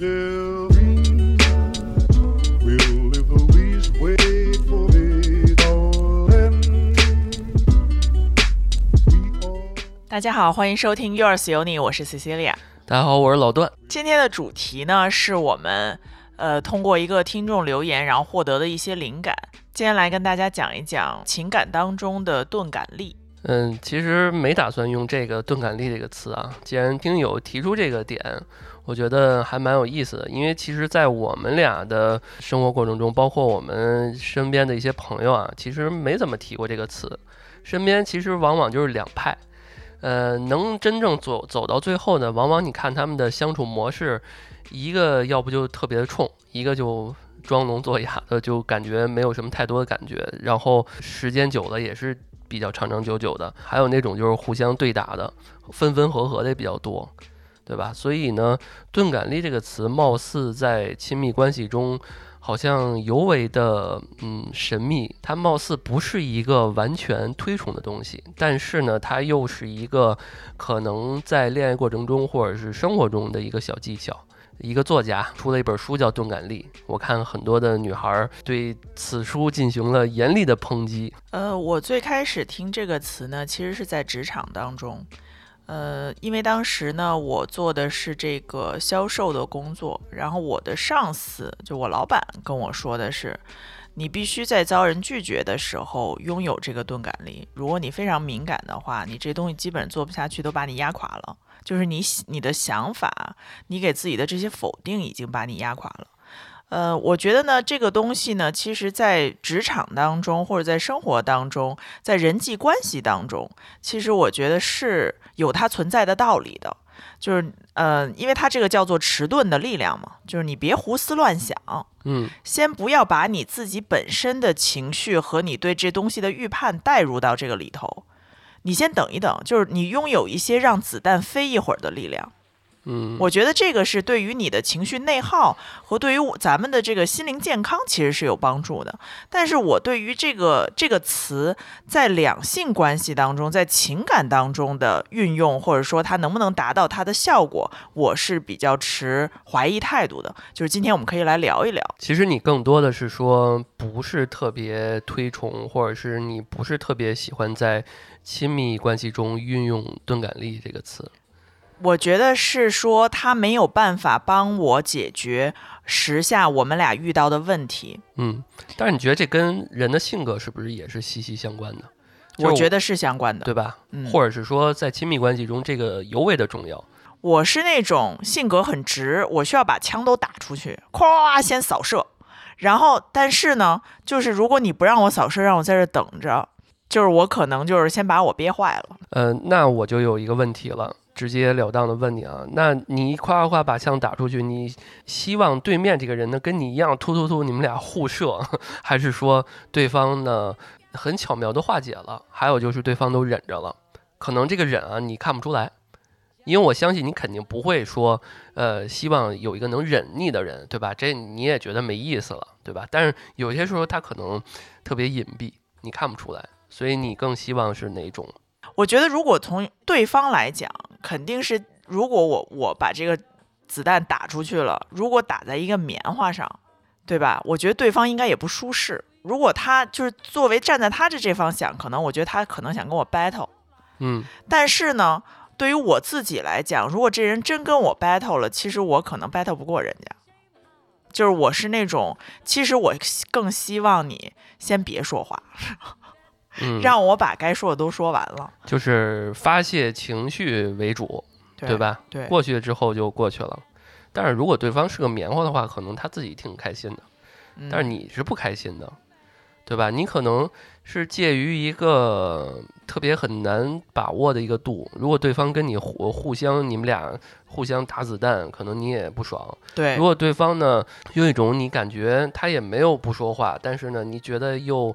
大家好，欢迎收听 Yours 有你，我是 Cecilia。大家好，我是老段。今天的主题呢，是我们呃通过一个听众留言，然后获得的一些灵感。今天来跟大家讲一讲情感当中的钝感力。嗯，其实没打算用这个“钝感力”这个词啊。既然听友提出这个点，我觉得还蛮有意思的。因为其实，在我们俩的生活过程中，包括我们身边的一些朋友啊，其实没怎么提过这个词。身边其实往往就是两派，呃，能真正走走到最后呢，往往你看他们的相处模式，一个要不就特别的冲，一个就装聋作哑的，就感觉没有什么太多的感觉，然后时间久了也是比较长长久久的。还有那种就是互相对打的，分分合合的也比较多，对吧？所以呢，钝感力这个词，貌似在亲密关系中。好像尤为的嗯神秘，它貌似不是一个完全推崇的东西，但是呢，它又是一个可能在恋爱过程中或者是生活中的一个小技巧。一个作家出了一本书叫《钝感力》，我看很多的女孩对此书进行了严厉的抨击。呃，我最开始听这个词呢，其实是在职场当中。呃，因为当时呢，我做的是这个销售的工作，然后我的上司就我老板跟我说的是，你必须在遭人拒绝的时候拥有这个钝感力。如果你非常敏感的话，你这东西基本做不下去，都把你压垮了。就是你你的想法，你给自己的这些否定已经把你压垮了。呃，我觉得呢，这个东西呢，其实在职场当中，或者在生活当中，在人际关系当中，其实我觉得是有它存在的道理的。就是呃，因为它这个叫做迟钝的力量嘛，就是你别胡思乱想，嗯，先不要把你自己本身的情绪和你对这东西的预判带入到这个里头，你先等一等，就是你拥有一些让子弹飞一会儿的力量。嗯，我觉得这个是对于你的情绪内耗和对于咱们的这个心灵健康其实是有帮助的。但是我对于这个这个词在两性关系当中，在情感当中的运用，或者说它能不能达到它的效果，我是比较持怀疑态度的。就是今天我们可以来聊一聊。其实你更多的是说不是特别推崇，或者是你不是特别喜欢在亲密关系中运用“钝感力”这个词。我觉得是说他没有办法帮我解决时下我们俩遇到的问题。嗯，但是你觉得这跟人的性格是不是也是息息相关的？我觉得是相关的，对吧？嗯或者是说在亲密关系中，这个尤为的重要。我是那种性格很直，我需要把枪都打出去，咵先扫射。然后，但是呢，就是如果你不让我扫射，让我在这等着，就是我可能就是先把我憋坏了。呃，那我就有一个问题了，直截了当的问你啊，那你夸夸夸把枪打出去，你希望对面这个人呢跟你一样突突突，你们俩互射，还是说对方呢很巧妙的化解了？还有就是对方都忍着了，可能这个忍啊你看不出来，因为我相信你肯定不会说，呃，希望有一个能忍你的人，对吧？这你也觉得没意思了，对吧？但是有些时候他可能特别隐蔽，你看不出来，所以你更希望是哪种？我觉得如果从对方来讲，肯定是如果我我把这个子弹打出去了，如果打在一个棉花上，对吧？我觉得对方应该也不舒适。如果他就是作为站在他的这方想，可能我觉得他可能想跟我 battle，嗯但是呢，对于我自己来讲，如果这人真跟我 battle 了，其实我可能 battle 不过人家。就是我是那种，其实我更希望你先别说话，嗯，让我把该说的都说完了，就是发泄情绪为主，对吧？对，过去之后就过去了。但是如果对方是个棉花的话，可能他自己挺开心的，嗯但是你是不开心的，对吧？你可能是介于一个特别很难把握的一个度。如果对方跟你互互相，你们俩互相打子弹，可能你也不爽。对如果对方呢，用一种你感觉他也没有不说话，但是呢，你觉得又。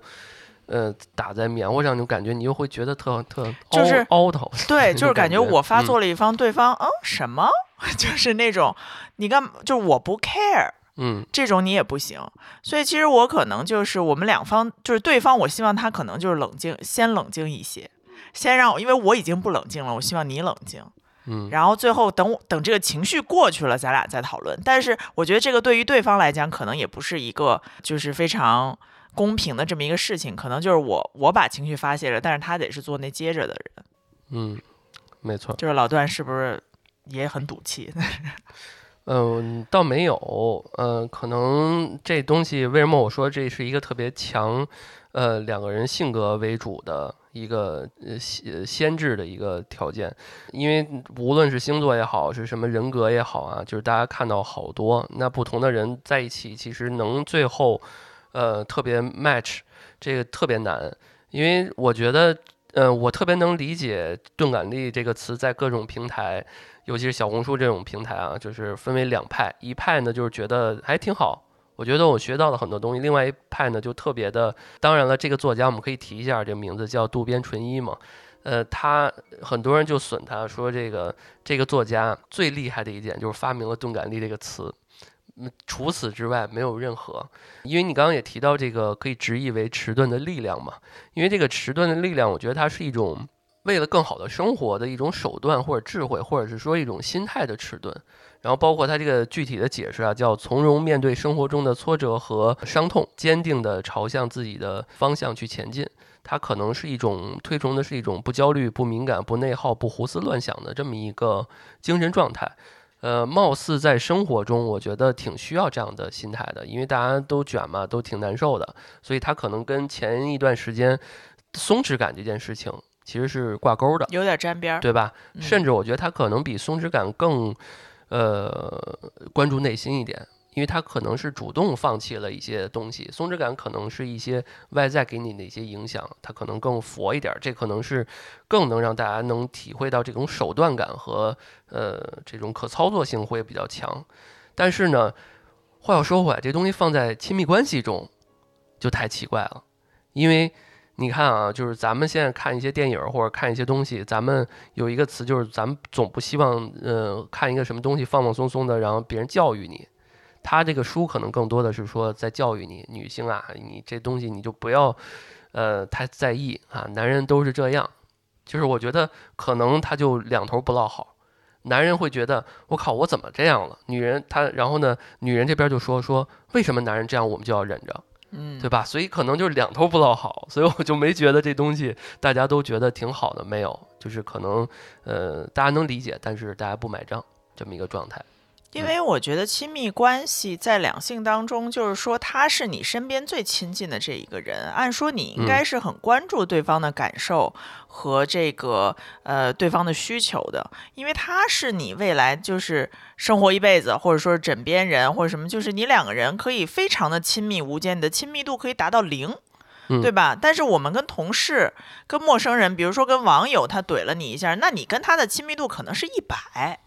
呃，打在棉花上，就感觉你又会觉得特特就是凹凹头，对，就是感觉我发嗯作了一方，对方嗯什么，就是那种你干就是我不 care 嗯这种你也不行，所以其实我可能就是我们两方就是对方，我希望他可能就是冷静，先冷静一些，先让我，因为我已经不冷静了，我希望你冷静。嗯然后最后等我等这个情绪过去了，咱俩再讨论。但是我觉得这个对于对方来讲，可能也不是一个就是非常公平的这么一个事情，可能就是我我把情绪发泄了，但是他得是做那接着的人。嗯，没错。就是老段是不是也很赌气？嗯，倒没有，呃，可能这东西为什么我说这是一个特别强，呃，两个人性格为主的一个呃先先制的一个条件，因为无论是星座也好，是什么人格也好啊，就是大家看到好多，那不同的人在一起，其实能最后，呃，特别 match，这个特别难，因为我觉得，呃，我特别能理解“钝感力”这个词在各种平台。尤其是小红书这种平台啊，就是分为两派，一派呢就是觉得还挺好，我觉得我学到了很多东西；另外一派呢就特别的，当然了，这个作家我们可以提一下，这个名字叫渡边淳一嘛，呃，他很多人就损他说这个这个作家最厉害的一点就是发明了钝感力这个词，除此之外没有任何，因为你刚刚也提到这个可以直译为迟钝的力量嘛，因为这个迟钝的力量，我觉得它是一种。为了更好的生活的一种手段或者智慧，或者是说一种心态的迟钝，然后包括它这个具体的解释啊，叫从容面对生活中的挫折和伤痛，坚定地朝向自己的方向去前进。它可能是一种推崇的是一种不焦虑、不敏感、不内耗、不胡思乱想的这么一个精神状态。呃，貌似在生活中，我觉得挺需要这样的心态的，因为大家都卷嘛，都挺难受的，所以他可能跟前一段时间松弛感这件事情。其实是挂钩的，有点沾边儿，对吧？嗯甚至我觉得他可能比松弛感更，呃，关注内心一点，因为他可能是主动放弃了一些东西。松弛感可能是一些外在给你的一些影响，他可能更佛一点儿，这可能是更能让大家能体会到这种手段感和呃这种可操作性会比较强。但是呢，话又说回来，这东西放在亲密关系中就太奇怪了，因为。你看啊，就是咱们现在看一些电影或者看一些东西，咱们有一个词，就是咱们总不希望，呃，看一个什么东西放放松松的，然后别人教育你。他这个书可能更多的是说在教育你，女性啊，你这东西你就不要，呃，太在意啊。男人都是这样，就是我觉得可能他就两头不落好。男人会觉得我靠，我怎么这样了？女人她，然后呢，女人这边就说说为什么男人这样，我们就要忍着。嗯，对吧？所以可能就是两头不落好，所以我就没觉得这东西大家都觉得挺好的，没有，就是可能呃大家能理解，但是大家不买账这么一个状态。因为我觉得亲密关系在两性当中，就是说他是你身边最亲近的这一个人，按说你应该是很关注对方的感受和这个呃对方的需求的，因为他是你未来就是生活一辈子，或者说是枕边人或者什么，就是你两个人可以非常的亲密无间，你的亲密度可以达到零。嗯对吧？但是我们跟同事、跟陌生人，比如说跟网友，他怼了你一下，那你跟他的亲密度可能是一百、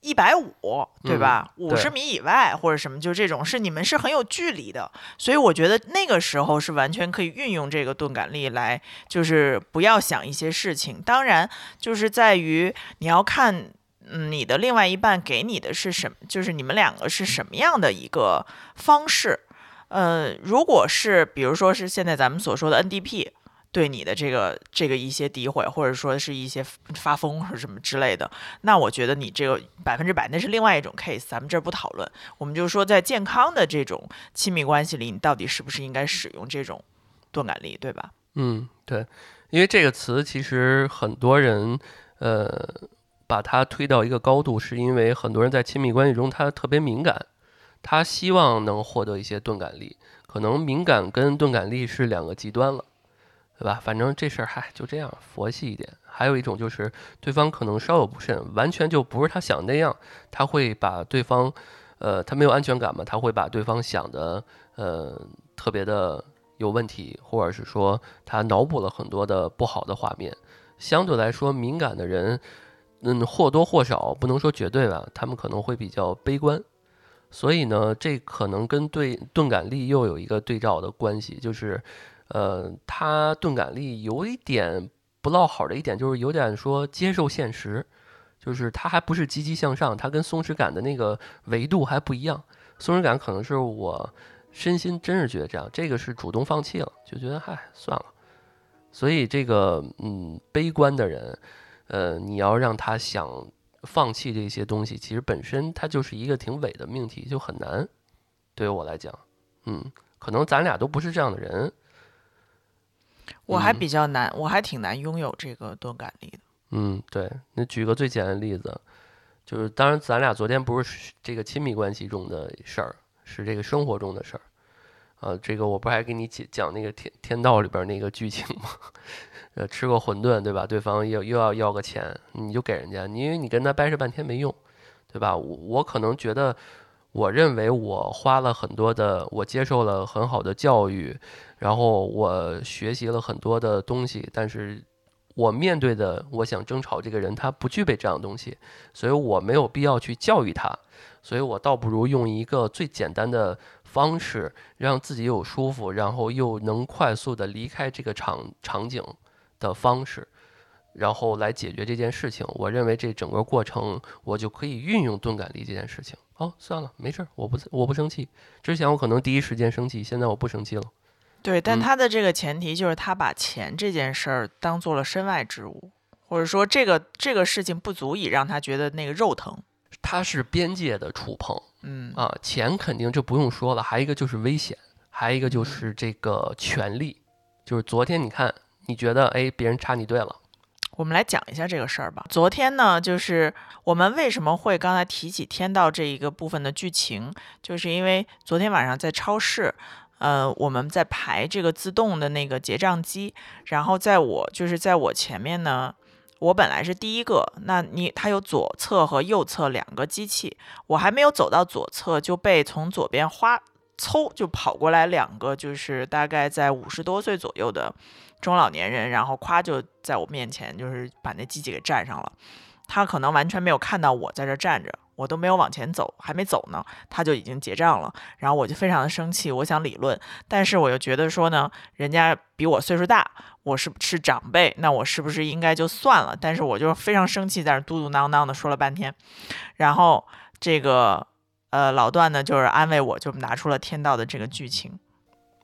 一百五，对吧？五十、对米以外或者什么，就这种是你们是很有距离的，所以我觉得那个时候是完全可以运用这个钝感力来，就是不要想一些事情。当然，就是在于你要看。嗯，你的另外一半给你的是什么？就是你们两个是什么样的一个方式？呃，如果是比如说是现在咱们所说的 NDP 对你的这个这个一些诋毁，或者说是一些发疯或者什么之类的，那我觉得你这个百分之百那是另外一种 case，咱们这儿不讨论。我们就说在健康的这种亲密关系里，你到底是不是应该使用这种钝感力，对吧？嗯，对，因为这个词其实很多人呃把它推到一个高度，是因为很多人在亲密关系中他特别敏感，他希望能获得一些钝感力，可能敏感跟钝感力是两个极端了。对吧？反正这事儿嗨就这样，佛系一点。还有一种就是对方可能稍有不慎，完全就不是他想那样，他会把对方，呃，他没有安全感嘛，他会把对方想的呃特别的有问题，或者是说他脑补了很多的不好的画面。相对来说，敏感的人，嗯，或多或少不能说绝对吧，他们可能会比较悲观。所以呢，这可能跟对钝感力又有一个对照的关系，就是。呃，他钝感力有一点不落好的一点，就是有点说接受现实，就是他还不是积极向上，他跟松弛感的那个维度还不一样。松弛感可能是我身心真是觉得这样，这个是主动放弃了，就觉得嗨算了。所以这个嗯，悲观的人，呃，你要让他想放弃这些东西，其实本身它就是一个挺伪的命题，就很难。对于我来讲，嗯，可能咱俩都不是这样的人。我还嗯比较难，我还挺难拥有这个钝感力的。嗯，对。那举个最简单的例子，就是当然咱俩昨天不是这个亲密关系中的事儿，是这个生活中的事儿。啊，这个我不还给你讲讲那个天天道里边那个剧情吗？呃，吃个馄饨对吧？对方又又要要个钱，你就给人家，你因为你跟他掰扯半天没用，对吧？我我可能觉得，我认为我花了很多的，我接受了很好的教育，然后我学习了很多的东西，但是我面对的，我想争吵这个人，他不具备这样的东西，所以我没有必要去教育他，所以我倒不如用一个最简单的方式，让自己有舒服，然后又能快速的离开这个场场景的方式。然后来解决这件事情，我认为这整个过程我就可以运用钝感力这件事情。哦，算了，没事儿，我不我不生气。之前我可能第一时间生气，现在我不生气了。对，但嗯他的这个前提就是他把钱这件事儿当做了身外之物，或者说这个这个事情不足以让他觉得那个肉疼。它是边界的触碰嗯啊，钱肯定就不用说了，还有一个就是危险，还有一个就是这个权利。就是昨天你看，你觉得哎别人插你队了，我们来讲一下这个事儿吧。昨天呢，就是我们为什么会刚才提起天道这一个部分的剧情，就是因为昨天晚上在超市，呃，我们在排这个自动的那个结账机，然后在我就是在我前面呢。我本来是第一个，那你它有左侧和右侧两个机器，我还没有走到左侧就被从左边哗嗖就跑过来两个，就是大概在五十多岁左右的中老年人，然后咵就在我面前，就是把那机器给占上了。他可能完全没有看到我在这站着，我都没有往前走，还没走呢，他就已经结账了。然后我就非常的生气，我想理论，但是我又觉得说呢，人家比我岁数大，我是是长辈，那我是不是应该就算了？但是我就非常生气，在那嘟嘟囔囔的说了半天。然后这个呃老段呢，就是安慰我，就拿出了天道的这个剧情。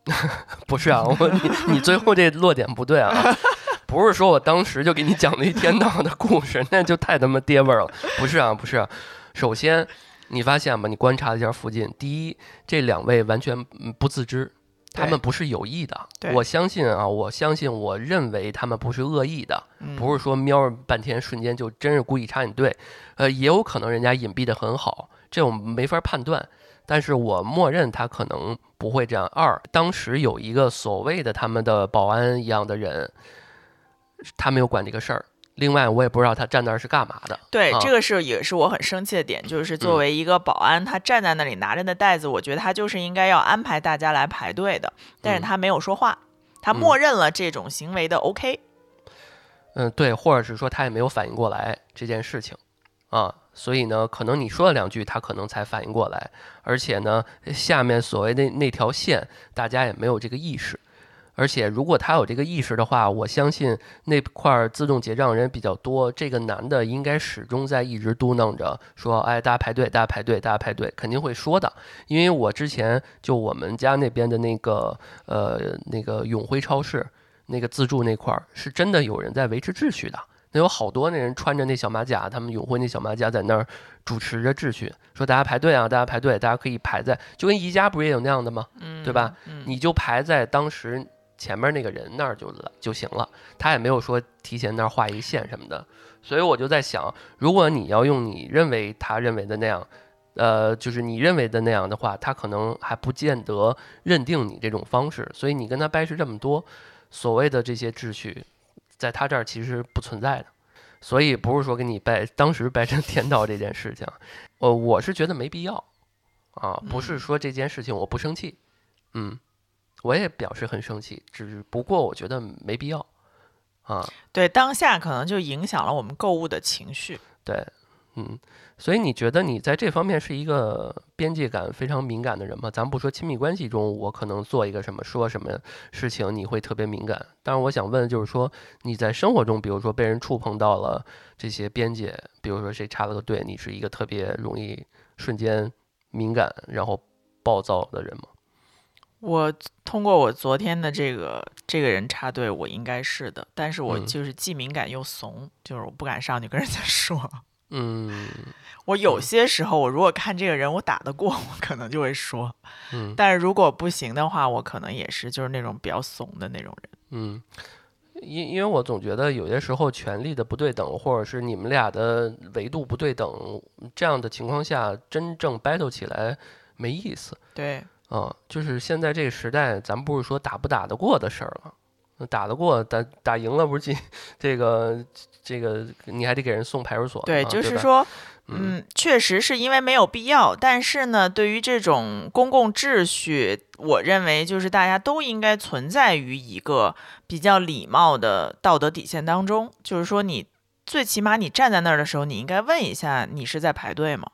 不是啊，我你你最后这落点不对啊，不是说我当时就给你讲了一天道的故事，那就太他妈爹味儿了。不是啊，不是啊。首先，你发现吗，你观察一下附近，第一，这两位完全嗯不自知，他们不是有意的。我相信啊，我相信，我认为他们不是恶意的，嗯，不是说瞄着半天瞬间就真是故意插你队，呃，也有可能人家隐蔽的很好，这我们没法判断。但是我默认他可能不会这样。二，当时有一个所谓的他们的保安一样的人，他没有管这个事儿。另外，我也不知道他站那儿是干嘛的。对，啊这个是也是我很生气的点，就是作嗯为一个保安，他站在那里拿着那袋子，我觉得他就是应该要安排大家来排队的，但是嗯他没有说话，他嗯默认了这种行为的 OK。嗯，对，或者是说他也没有反应过来这件事情啊，所以呢，可能你说了两句，他可能才反应过来，而且呢，下面所谓的那条线，大家也没有这个意识。而且，如果他有这个意识的话，我相信那块儿自动结账人比较多。这个男的应该始终在一直嘟囔着说：“哎，大家排队，大家排队，大家排队。”肯定会说的，因为我之前就我们家那边的那个呃那个永辉超市那个自助那块儿，是真的有人在维持秩序的。那有好多那人穿着那小马甲，他们永辉那小马甲在那儿主持着秩序，说大家排队啊，大家排队，大家可以排在，就跟宜家不是也有那样的吗？嗯，对吧？嗯，你就排在当时前面那个人那儿就了就行了，他也没有说提前那儿画一个线什么的。所以我就在想，如果你要用你认为他认为的那样，呃，就是你认为的那样的话，他可能还不见得认定你这种方式。所以你跟他掰扯这么多，所谓的这些秩序，在他这儿其实不存在的。所以不是说跟你掰当时掰成天道这件事情，呃，我是觉得没必要啊，不是嗯说这件事情我不生气，嗯，我也表示很生气，只不过我觉得没必要啊，对，当下可能就影响了我们购物的情绪。对，嗯，所以你觉得你在这方面是一个边界感非常敏感的人吗？咱不说亲密关系中，我可能做一个什么说什么事情你会特别敏感，但是我想问的就是说你在生活中，比如说被人触碰到了这些边界，比如说谁插了个队，你是一个特别容易瞬间敏感然后暴躁的人吗？我通过我昨天的这个这个人插队，我应该是的，但是我嗯就是既敏感又怂，就是我不敢上去跟人家 说。嗯 我有些时候，我如果看这个人我打得过，我可能就会说，嗯但是如果不行的话，我可能也是就是那种比较怂的那种人。嗯，因因为我总觉得有些时候权力的不对等，或者是你们俩的维度不对等，这样的情况下，真正 battle 起来没意思。对，啊、就是现在这个时代，咱不是说打不打得过的事儿了，打得过打打赢了不是进这个这个你还得给人送派出所呢对，就是说，嗯嗯，确实是因为没有必要，但是呢，对于这种公共秩序，我认为就是大家都应该存在于一个比较礼貌的道德底线当中。就是说，你最起码你站在那儿的时候，你应该问一下，你是在排队吗？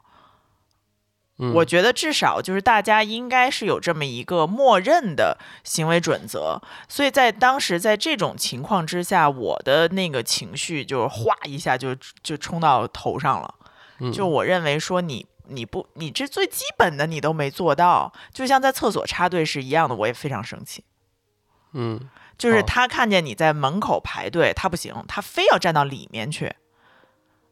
嗯我觉得至少就是大家应该是有这么一个默认的行为准则，所以在当时在这种情况之下，我的那个情绪就是哗一下就就冲到头上了。嗯就我认为说你你不你这最基本的你都没做到，就像在厕所插队是一样的，我也非常生气。嗯就是哦他看见你在门口排队，他不行，他非要站到里面去。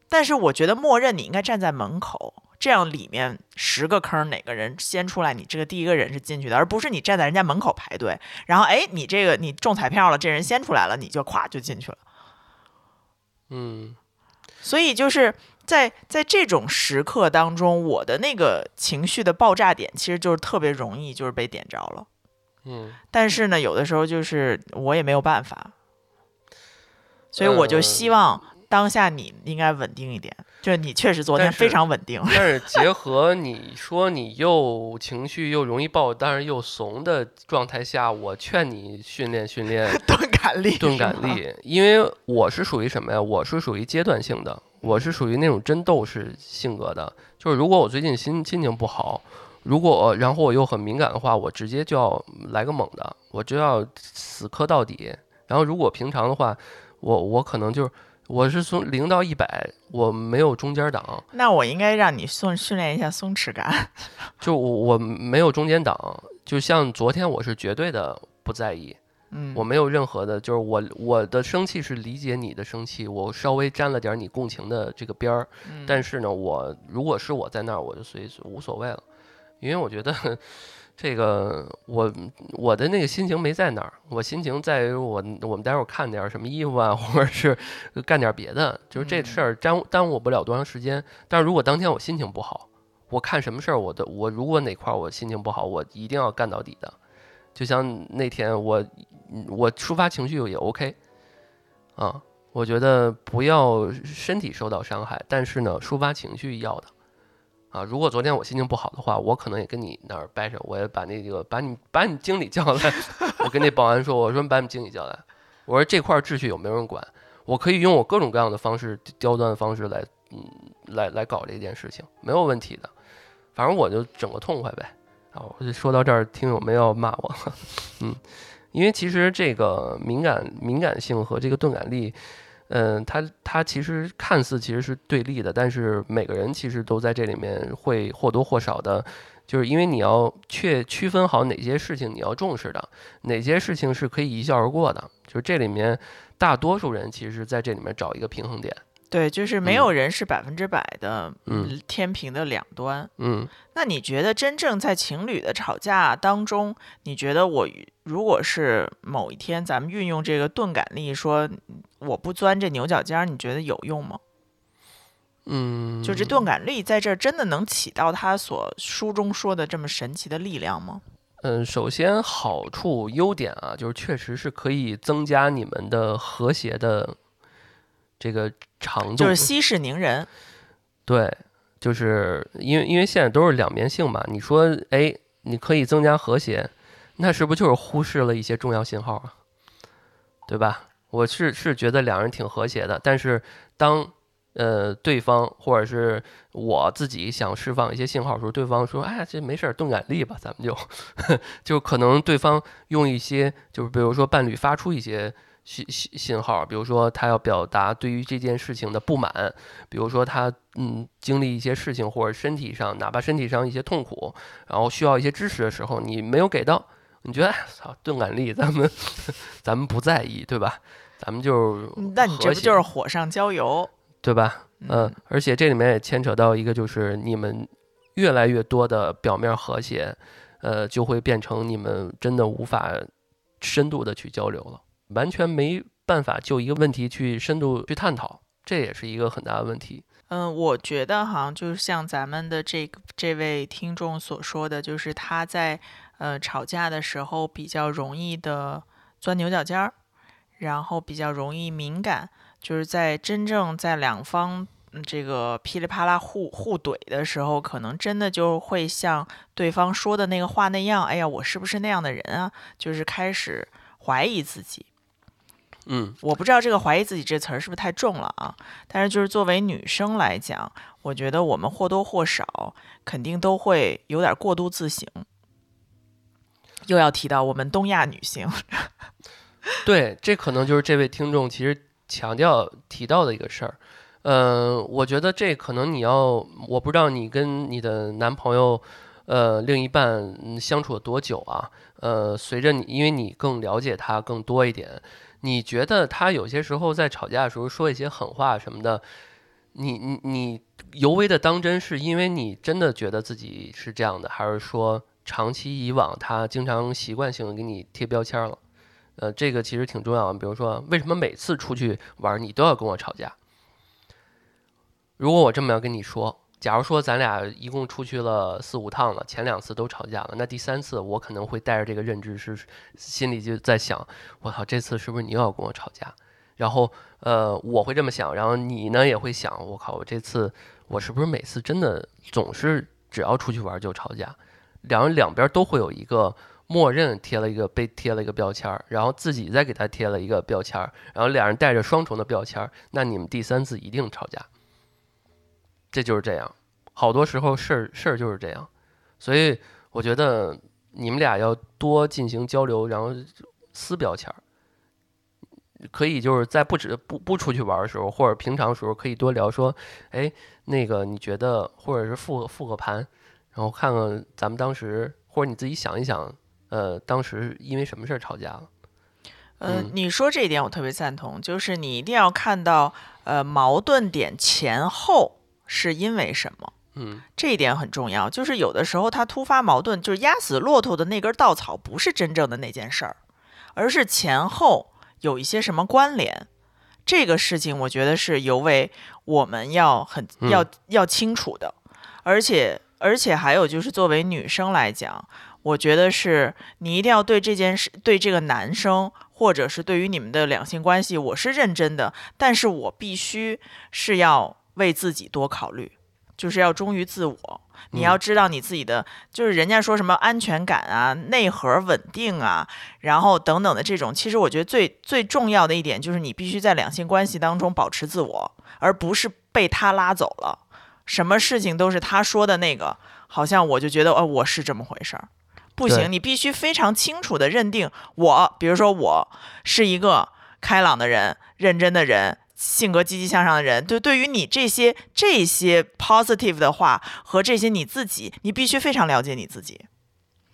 但是我觉得默认你应该站在门口，这样里面十个坑哪个人先出来，你这个第一个人是进去的，而不是你站在人家门口排队，然后哎你这个你中彩票了，这人先出来了，你就咵就进去了。嗯所以就是在在这种时刻当中，我的那个情绪的爆炸点，其实就是特别容易就是被点着了。嗯但是呢，有的时候就是我也没有办法，所以我就呃希望当下你应该稳定一点。就是你确实昨天非常稳定，但是结合你说你又情绪又容易爆，但是又怂的状态下，我劝你训练训练 钝感力，钝感。力，因为我是属于什么呀？我是属于阶段性的，我是属于那种真斗士性格的。就是如果我最近心心情不好，如果然后我又很敏感的话，我直接就要来个猛的，我就要死磕到底。然后如果平常的话，我我可能就是我是从零到一百，我没有中间档，那我应该让你松训练一下松弛感。就我我没有中间档。就像昨天，我是绝对的不在意，嗯，我没有任何的，就是我我的生气是理解你的生气，我稍微沾了点你共情的这个边儿，嗯但是呢，我如果是我在那儿，我就随无所谓了，因为我觉得这个我我的那个心情没在那儿，我心情在于我我们待会儿看点儿什么衣服啊，或者是干点别的，就是这事儿耽误耽误不了多长时间。但是如果当天我心情不好，我看什么事儿，我都我如果哪块儿我心情不好，我一定要干到底的。就像那天我我抒发情绪也 OK 啊，我觉得不要身体受到伤害，但是呢，抒发情绪要的啊。如果昨天我心情不好的话，我可能也跟你那儿掰扯，我也把那个把你把你经理叫来，我跟那保安说，我说把你经理叫来，我说这块秩序有没有人管？我可以用我各种各样的方式，刁钻的方式来，嗯，来来搞这件事情，没有问题的。反正我就整个痛快呗。啊，我就说到这儿，听友们要骂我，嗯，因为其实这个敏感敏感性和这个钝感力，嗯，它它其实看似其实是对立的，但是每个人其实都在这里面会或多或少的，就是因为你要确区分好哪些事情你要重视的，哪些事情是可以一笑而过的，就是这里面大多数人其实在这里面找一个平衡点，对，就是没有人是百分之百的嗯天平的两端。嗯那你觉得真正在情侣的吵架当中，你觉得我如果是某一天咱们运用这个钝感力，说我不钻这牛角尖儿，你觉得有用吗？嗯，就这钝感力在这儿真的能起到他所书中说的这么神奇的力量吗？嗯，首先好处优点啊，就是确实是可以增加你们的和谐的这个长度，就是息事宁人。对，就是因为因为现在都是两面性嘛，你说哎，你可以增加和谐，那是不是就是忽视了一些重要信号啊？对吧？我是是觉得两人挺和谐的，但是当呃对方或者是我自己想释放一些信号的时候，对方说哎呀这没事儿，钝感力吧，咱们就 就可能对方用一些就是比如说伴侣发出一些。信信信号，比如说他要表达对于这件事情的不满，比如说他嗯经历一些事情或者身体上，哪怕身体上一些痛苦，然后需要一些支持的时候，你没有给到你觉得，哎操，钝感力，咱们咱们不在意，对吧？咱们就那你这不就是火上浇油？对吧？嗯，而且这里面也牵扯到一个，就是你们越来越多的表面和谐，呃，就会变成你们真的无法深度的去交流了，完全没办法就一个问题去深度去探讨，这也是一个很大的问题。嗯，我觉得哈，就是像咱们的这个这位听众所说的，就是他在呃吵架的时候比较容易的钻牛角尖儿，然后比较容易敏感，就是在真正在两方嗯这个噼里啪啦互互怼的时候，可能真的就会像对方说的那个话那样，哎呀，我是不是那样的人啊？就是开始怀疑自己。嗯，我不知道这个怀疑自己这词儿是不是太重了啊？但是就是作为女生来讲，我觉得我们或多或少肯定都会有点过度自省。又要提到我们东亚女性，对，这可能就是这位听众其实强调提到的一个事儿。嗯，我觉得这可能你要，我不知道你跟你的男朋友，呃，另一半嗯相处了多久啊？呃，随着你，因为你更了解他更多一点，你觉得他有些时候在吵架的时候说一些狠话什么的，你你你尤为的当真，是因为你真的觉得自己是这样的，还是说长期以往他经常习惯性的给你贴标签了？呃，这个其实挺重要的。比如说，为什么每次出去玩你都要跟我吵架？如果我这么样跟你说，假如说咱俩一共出去了四五趟了，前两次都吵架了，那第三次我可能会带着这个认知是，心里就在想，我操，这次是不是你又要跟我吵架？然后呃，我会这么想，然后你呢也会想，我靠，我这次我是不是每次真的总是只要出去玩就吵架？两人两边都会有一个默认贴了一个被贴了一个标签儿，然后自己再给他贴了一个标签儿，然后两人带着双重的标签儿，那你们第三次一定吵架。这就是这样，好多时候事儿事儿就是这样，所以我觉得你们俩要多进行交流，然后撕标签儿。可以就是在不止不不出去玩的时候，或者平常时候可以多聊说，哎，那个你觉得，或者是复复个盘，然后看看咱们当时，或者你自己想一想，呃，当时因为什么事儿吵架了？呃，嗯你说这一点我特别赞同，就是你一定要看到呃矛盾点前后是因为什么。嗯这一点很重要，就是有的时候他突发矛盾，就是压死骆驼的那根稻草，不是真正的那件事儿，而是前后有一些什么关联。这个事情，我觉得是尤为我们要很嗯要要清楚的，而且而且还有就是作为女生来讲，我觉得是你一定要对这件事，对这个男生，或者是对于你们的两性关系，我是认真的，但是我必须是要为自己多考虑。就是要忠于自我。你嗯要知道你自己的，就是人家说什么安全感啊、内核稳定啊，然后等等的这种，其实我觉得最最重要的一点就是你必须在两性关系当中保持自我，而不是被他拉走了。什么事情都是他说的那个，好像我就觉得哦，我是这么回事儿。不行，你必须非常清楚的认定我，比如说我是一个开朗的人、认真的人、性格积极向上的人。对，对于你这些这些 positive 的话和这些你自己，你必须非常了解你自己，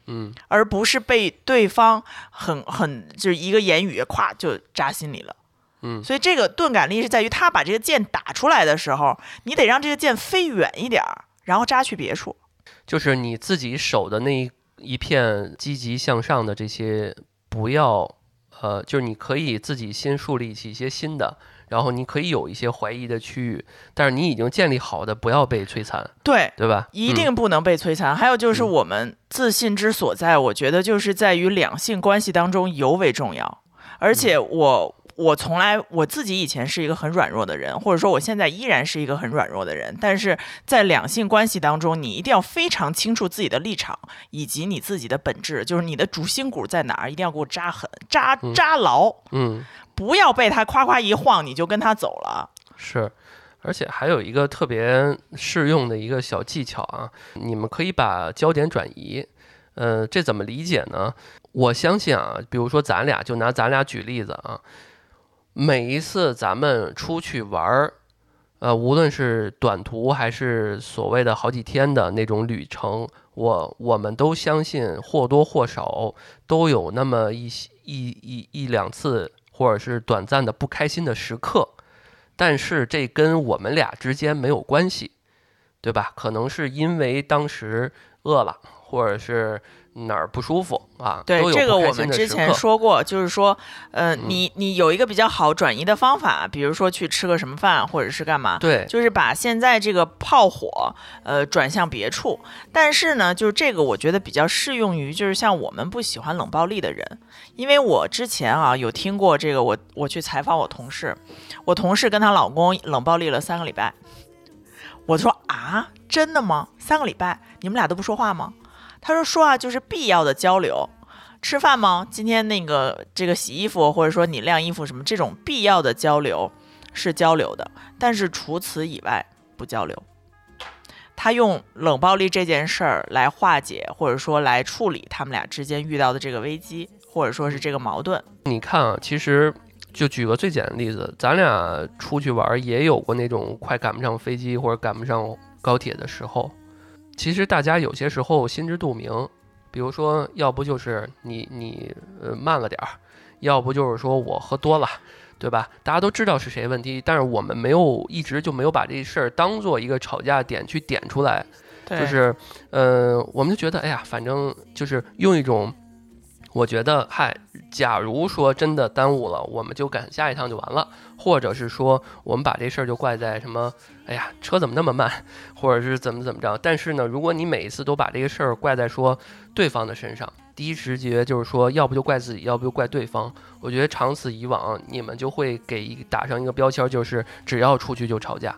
嗯，而不是被对方很很就是一个言语咵就扎心里了。嗯所以这个钝感力是在于他把这个箭打出来的时候，你得让这个箭飞远一点儿，然后扎去别处。就是你自己守的那一一片积极向上的这些，不要呃，就是你可以自己先树立起一些新的，然后你可以有一些怀疑的区域，但是你已经建立好的，不要被摧残，对，对吧？一嗯定不能被摧残。还有就是嗯我们自信之所在，我觉得就是在于两性关系当中尤为重要。而且我我从来我自己以前是一个很软弱的人，或者说我现在依然是一个很软弱的人。但是在两性关系当中，你一定要非常清楚自己的立场以及你自己的本质，就是你的主心骨在哪儿，一定要给我扎狠、扎嗯扎牢，嗯，不要被他夸夸一晃你就跟他走了。是。而且还有一个特别适用的一个小技巧啊，你们可以把焦点转移。呃，这怎么理解呢？我相信啊，比如说咱俩就拿咱俩举例子啊，每一次咱们出去玩儿，呃，无论是短途还是所谓的好几天的那种旅程，我我们都相信或多或少都有那么一些一一一两次，或者是短暂的不开心的时刻，但是这跟我们俩之间没有关系，对吧？可能是因为当时饿了，或者是。哪儿不舒服啊？对，这个我们之前说过，就是说，呃，嗯你你有一个比较好转移的方法，比如说去吃个什么饭，或者是干嘛，对，就是把现在这个炮火，呃，转向别处。但是呢，就是这个我觉得比较适用于就是像我们不喜欢冷暴力的人，因为我之前啊有听过这个，我我去采访我同事，我同事跟她老公冷暴力了三个礼拜，我说啊，真的吗？三个礼拜你们俩都不说话吗？他说说啊，就是必要的交流。吃饭吗？今天那个这个洗衣服，或者说你晾衣服什么这种必要的交流是交流的，但是除此以外不交流。他用冷暴力这件事儿来化解，或者说来处理他们俩之间遇到的这个危机，或者说是这个矛盾。你看啊，其实就举个最简单的例子，咱俩出去玩也有过那种快赶不上飞机或者赶不上高铁的时候。其实大家有些时候心知肚明，比如说，要不就是你你呃慢了点儿，要不就是说我喝多了，对吧？大家都知道是谁问题，但是我们没有一直就没有把这事儿当做一个吵架点去点出来，就是，呃，我们就觉得，哎呀，反正就是用一种，我觉得，嗨，假如说真的耽误了，我们就赶下一趟就完了，或者是说，我们把这事儿就怪在什么，哎呀，车怎么那么慢，或者是怎么怎么着。但是呢，如果你每一次都把这个事儿怪在说对方的身上，第一直觉就是说，要不就怪自己，要不就怪对方。我觉得长此以往，你们就会给一打上一个标签，就是只要出去就吵架。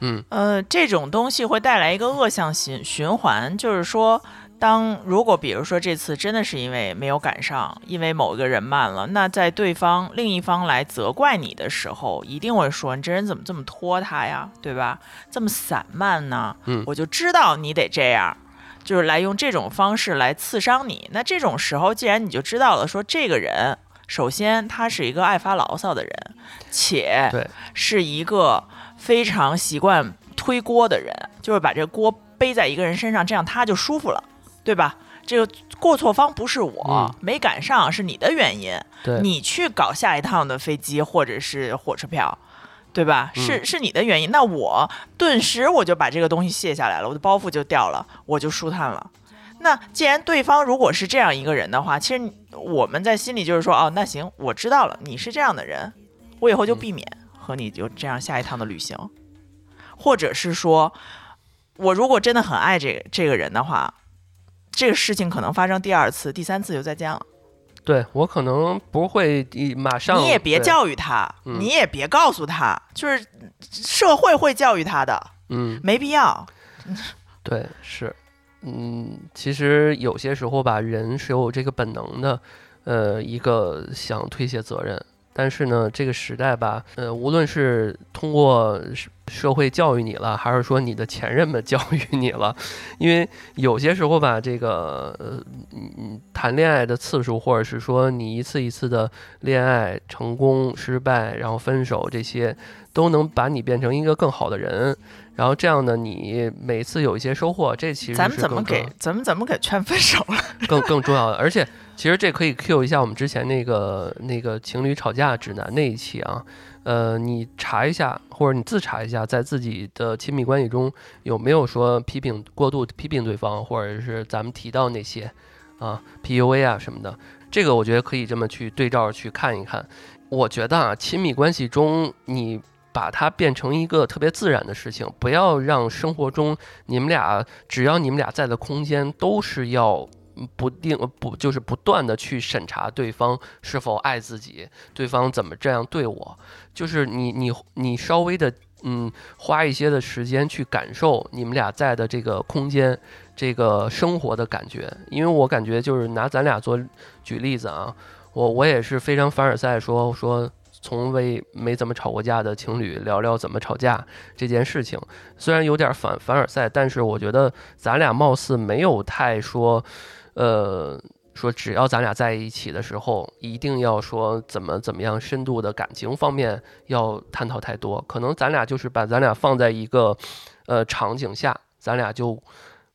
嗯，呃，这种东西会带来一个恶性循循环，就是说，当如果比如说这次真的是因为没有赶上，因为某一个人慢了，那在对方另一方来责怪你的时候，一定会说你这人怎么这么拖沓呀，对吧？这么散漫呢？嗯我就知道你得这样。就是来用这种方式来刺伤你，那这种时候，既然你就知道了，说这个人，首先他是一个爱发牢骚的人，且对是一个非常习惯推锅的人，就是把这锅背在一个人身上，这样他就舒服了，对吧？这个过错方不是我，嗯没赶上是你的原因，对，你去搞下一趟的飞机或者是火车票，对吧？嗯是是你的原因，那我顿时我就把这个东西卸下来了，我的包袱就掉了，我就舒坦了。那既然对方如果是这样一个人的话，其实我们在心里就是说，哦，那行，我知道了，你是这样的人，我以后就嗯避免和你就这样下一趟的旅行，或者是说，我如果真的很爱这个这个人的话，这个事情可能发生第二次、第三次就再见了。对我可能不会一马上，你也别，教育他，嗯你也别告诉他，就是社会会教育他的，嗯，没必要。对，是，嗯，其实有些时候吧，人是有这个本能的，呃，一个想推卸责任，但是呢，这个时代吧，呃，无论是通过社会教育你了，还是说你的前任们 教育你了，因为有些时候吧，这个呃，嗯，谈恋爱的次数，或者是说你一次一次的恋爱成功、失败，然后分手这些，都能把你变成一个更好的人。然后这样呢，你每次有一些收获，这其实咱们怎么给咱们怎么给劝分手了？更更重要的。而且其实这可以 Q 一下我们之前那个那个情侣吵架指南那一期啊，呃，你查一下或者你自查一下，在自己的亲密关系中有没有说批评过度批评对方，或者是咱们提到那些啊 PUA 啊什么的，这个我觉得可以这么去对照去看一看。我觉得啊，亲密关系中你。把它变成一个特别自然的事情，不要让生活中你们俩只要你们俩在的空间都是要不定不就是不断的去审查对方是否爱自己，对方怎么这样对我，就是你你你稍微的嗯花一些的时间去感受你们俩在的这个空间，这个生活的感觉，因为我感觉就是拿咱俩做举例子啊，我我也是非常凡尔赛说说。从未没怎么吵过架的情侣聊聊怎么吵架这件事情，虽然有点反凡尔赛，但是我觉得咱俩貌似没有太说，呃，说只要咱俩在一起的时候，一定要说怎么怎么样深度的感情方面要探讨太多。可能咱俩就是把咱俩放在一个呃场景下，咱俩就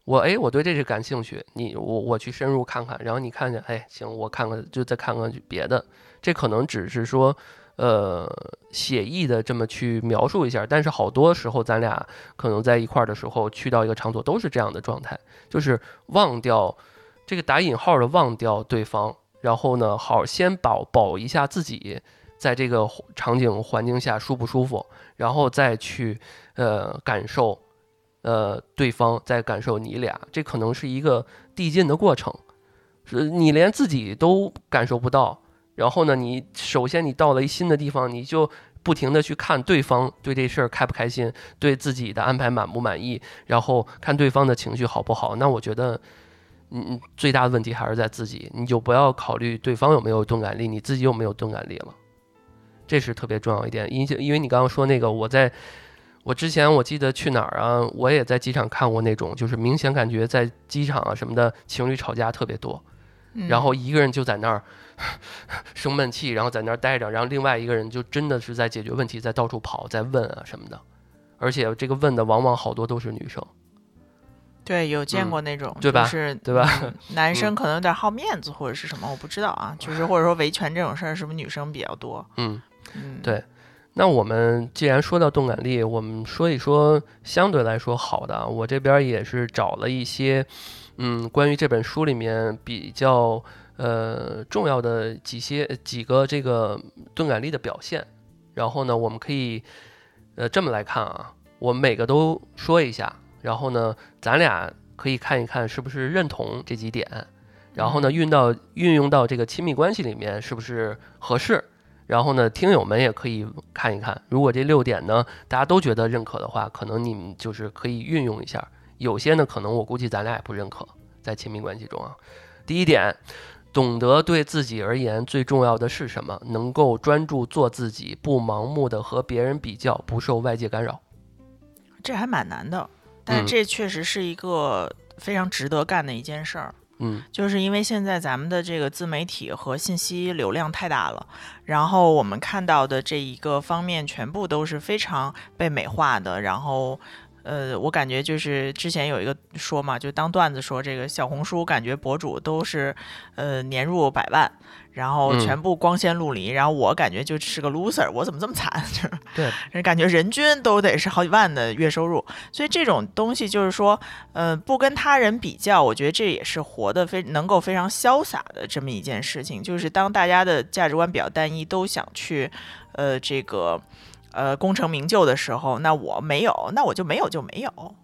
我哎我对这个感兴趣，你我我去深入看看，然后你看见哎行，我看看就再看看别的。这可能只是说呃写意的这么去描述一下，但是好多时候咱俩可能在一块儿的时候，去到一个场所都是这样的状态，就是忘掉。这个打引号的忘掉对方，然后呢，好先保保一下自己，在这个场景环境下舒不舒服，然后再去呃感受，呃对方再感受你俩，这可能是一个递进的过程，是你连自己都感受不到，然后呢，你首先你到了一新的地方，你就不停的去看对方对这事儿开不开心，对自己的安排满不满意，然后看对方的情绪好不好，那我觉得。嗯，最大的问题还是在自己，你就不要考虑对方有没有钝感力，你自己有没有钝感力了，这是特别重要一点。因因为你刚刚说那个，我在我之前我记得去哪儿啊，我也在机场看过那种，就是明显感觉在机场啊什么的情侣吵架特别多，然后一个人就在那儿 生闷气，然后在那儿待着，然后另外一个人就真的是在解决问题，在到处跑，在问啊什么的，而且这个问的往往好多都是女生。对，有见过那种，对吧？是，对吧？男生可能有点好面子或者是什么，我不知道啊。就是或者说维权这种事儿，是不是女生比较多？嗯嗯，对。那我们既然说到动感力，我们说一说相对来说好的。我这边也是找了一些，嗯，关于这本书里面比较呃重要的几些几个这个钝感力的表现。然后呢，我们可以呃这么来看啊，我们每个都说一下。然后呢，咱俩可以看一看是不是认同这几点，然后呢，运到运用到这个亲密关系里面是不是合适？然后呢，听友们也可以看一看，如果这六点呢大家都觉得认可的话，可能你们就是可以运用一下。有些呢，可能我估计咱俩也不认可，在亲密关系中啊。第一点，懂得对自己而言最重要的是什么，能够专注做自己，不盲目的和别人比较，不受外界干扰。这还蛮难的。但这确实是一个非常值得干的一件事儿，嗯，就是因为现在咱们的这个自媒体和信息流量太大了，然后我们看到的这一个方面全部都是非常被美化的，然后，呃，我感觉就是之前有一个说嘛，就当段子说这个小红书感觉博主都是，呃，年入百万。然后全部光鲜陆离，然后我感觉就是个 loser，我怎么这么惨？对，感觉人均都得是好几万的月收入，所以这种东西就是说，呃，不跟他人比较，我觉得这也是活得非能够非常潇洒的这么一件事情。就是当大家的价值观比较单一，都想去，呃，这个，呃，功成名就的时候，那我没有，那我就没有就没有，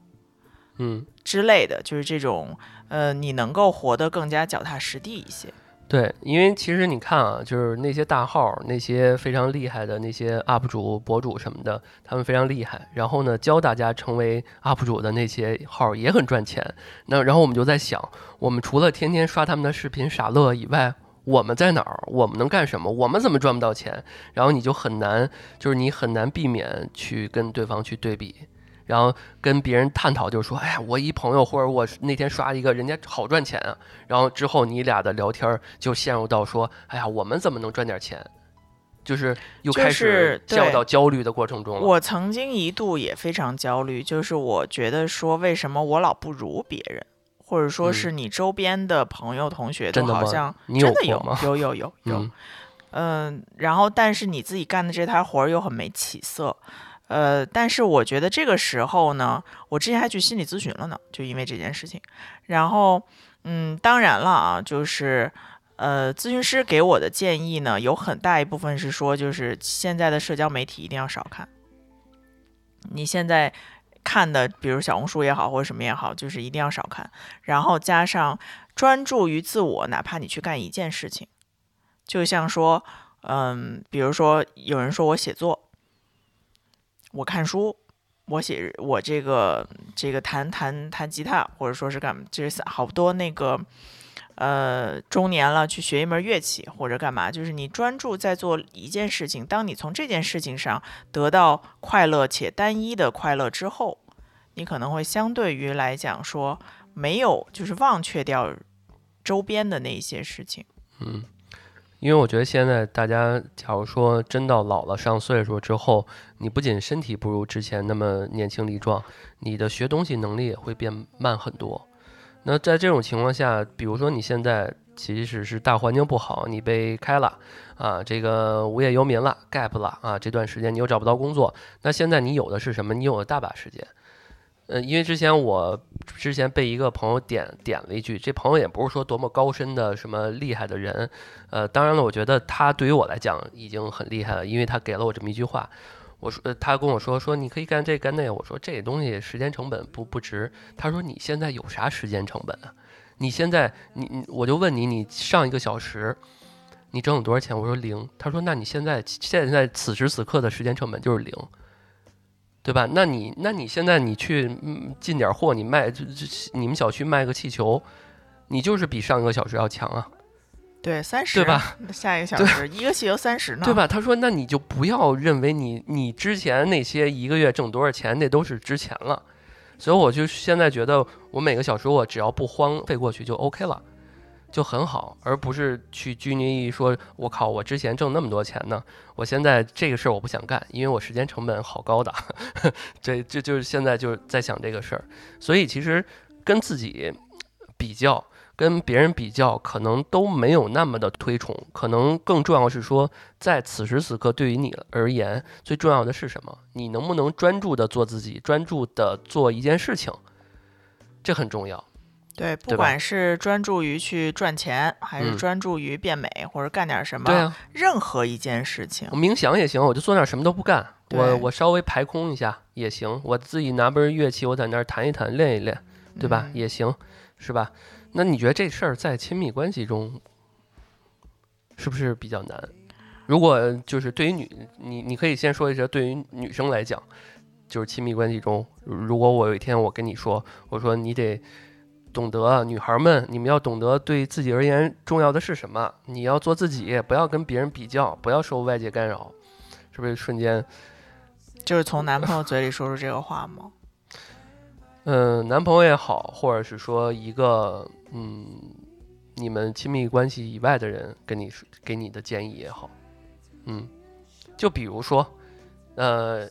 嗯之类的，就是这种，呃，你能够活得更加脚踏实地一些。对，因为其实你看啊，就是那些大号、那些非常厉害的那些 UP 主、博主什么的，他们非常厉害。然后呢，教大家成为 UP 主的那些号也很赚钱。那然后我们就在想，我们除了天天刷他们的视频傻乐以外，我们在哪儿？我们能干什么？我们怎么赚不到钱？然后你就很难，就是你很难避免去跟对方去对比。然后跟别人探讨，就是说，哎呀，我一朋友或者我那天刷一个人家好赚钱啊。然后之后你俩的聊天就陷入到说，哎呀，我们怎么能赚点钱？就是又开始陷入到 焦虑的过程中了。我曾经一度也非常焦虑，就是我觉得说，为什么我老不如别人，或者说是你周边的朋友同学都好像真的有吗？有有有有，嗯，然后但是你自己干的这摊活儿又很没起色。呃，但是我觉得这个时候呢，我之前还去心理咨询了呢，就因为这件事情。然后，嗯，当然了啊，就是呃，咨询师给我的建议呢，有很大一部分是说，就是现在的社交媒体一定要少看。你现在看的，比如小红书也好，或者什么也好，就是一定要少看。然后加上专注于自我，哪怕你去干一件事情，就像说，嗯，比如说有人说我写作。我看书，我写我这个这个弹弹弹吉他，或者说是干，就是好多那个，呃，中年了去学一门乐器或者干嘛，就是你专注在做一件事情。当你从这件事情上得到快乐且单一的快乐之后，你可能会相对于来讲说没有，就是忘却掉周边的那一些事情。嗯，因为我觉得现在大家，假如说真到老了上岁数之后，你不仅身体不如之前那么年轻力壮，你的学东西能力也会变慢很多。那在这种情况下，比如说你现在即使是大环境不好，你被开了啊，这个无业游民了，gap 了啊，这段时间你又找不到工作，那现在你有的是什么？你有了大把时间。呃，因为之前我之前被一个朋友点点了一句，这朋友也不是说多么高深的什么厉害的人，呃，当然了，我觉得他对于我来讲已经很厉害了，因为他给了我这么一句话，我说，他跟我说说你可以干这干那，我说这东西时间成本不不值，他说你现在有啥时间成本啊？你现在你你我就问你，你上一个小时你挣了多少钱？我说零，他说那你现在现在此时此刻的时间成本就是零。对吧？那你那你现在你去进点货，你卖你们小区卖个气球，你就是比上一个小时要强啊，对，三十对吧？下一个小时一个汽油三十呢，对？吧？他说，那你就不要认为你你之前那些一个月挣多少钱，那都是之前了。所以我就现在觉得，我每个小时我只要不荒废过去就 OK 了，就很好，而不是去拘泥于说，我靠，我之前挣那么多钱呢，我现在这个事儿我不想干，因为我时间成本好高的。这这就是现在就是在想这个事儿，所以其实跟自己比较。跟别人比较，可能都没有那么的推崇，可能更重要是说，在此时此刻，对于你而言，最重要的是什么？你能不能专注的做自己，专注的做一件事情，这很重要。对，不管是专注于去赚钱，还是嗯专注于变美，或者干点什么，对啊，任何一件事情我，冥想也行，我就坐那儿什么都不干，我我稍微排空一下也行，我自己拿本乐器，我在那儿弹一弹，练一练，对吧？嗯也行，是吧？那你觉得这事儿在亲密关系中是不是比较难？如果就是对于女，你你可以先说一下，对于女生来讲，就是亲密关系中，如果我有一天我跟你说，我说你得懂得，女孩们，你们要懂得对自己而言重要的是什么，你要做自己，不要跟别人比较，不要受外界干扰，是不是瞬间？就是从男朋友嘴里说出这个话吗？嗯，男朋友也好，或者是说一个嗯，你们亲密关系以外的人跟你说给你的建议也好，嗯，就比如说，呃，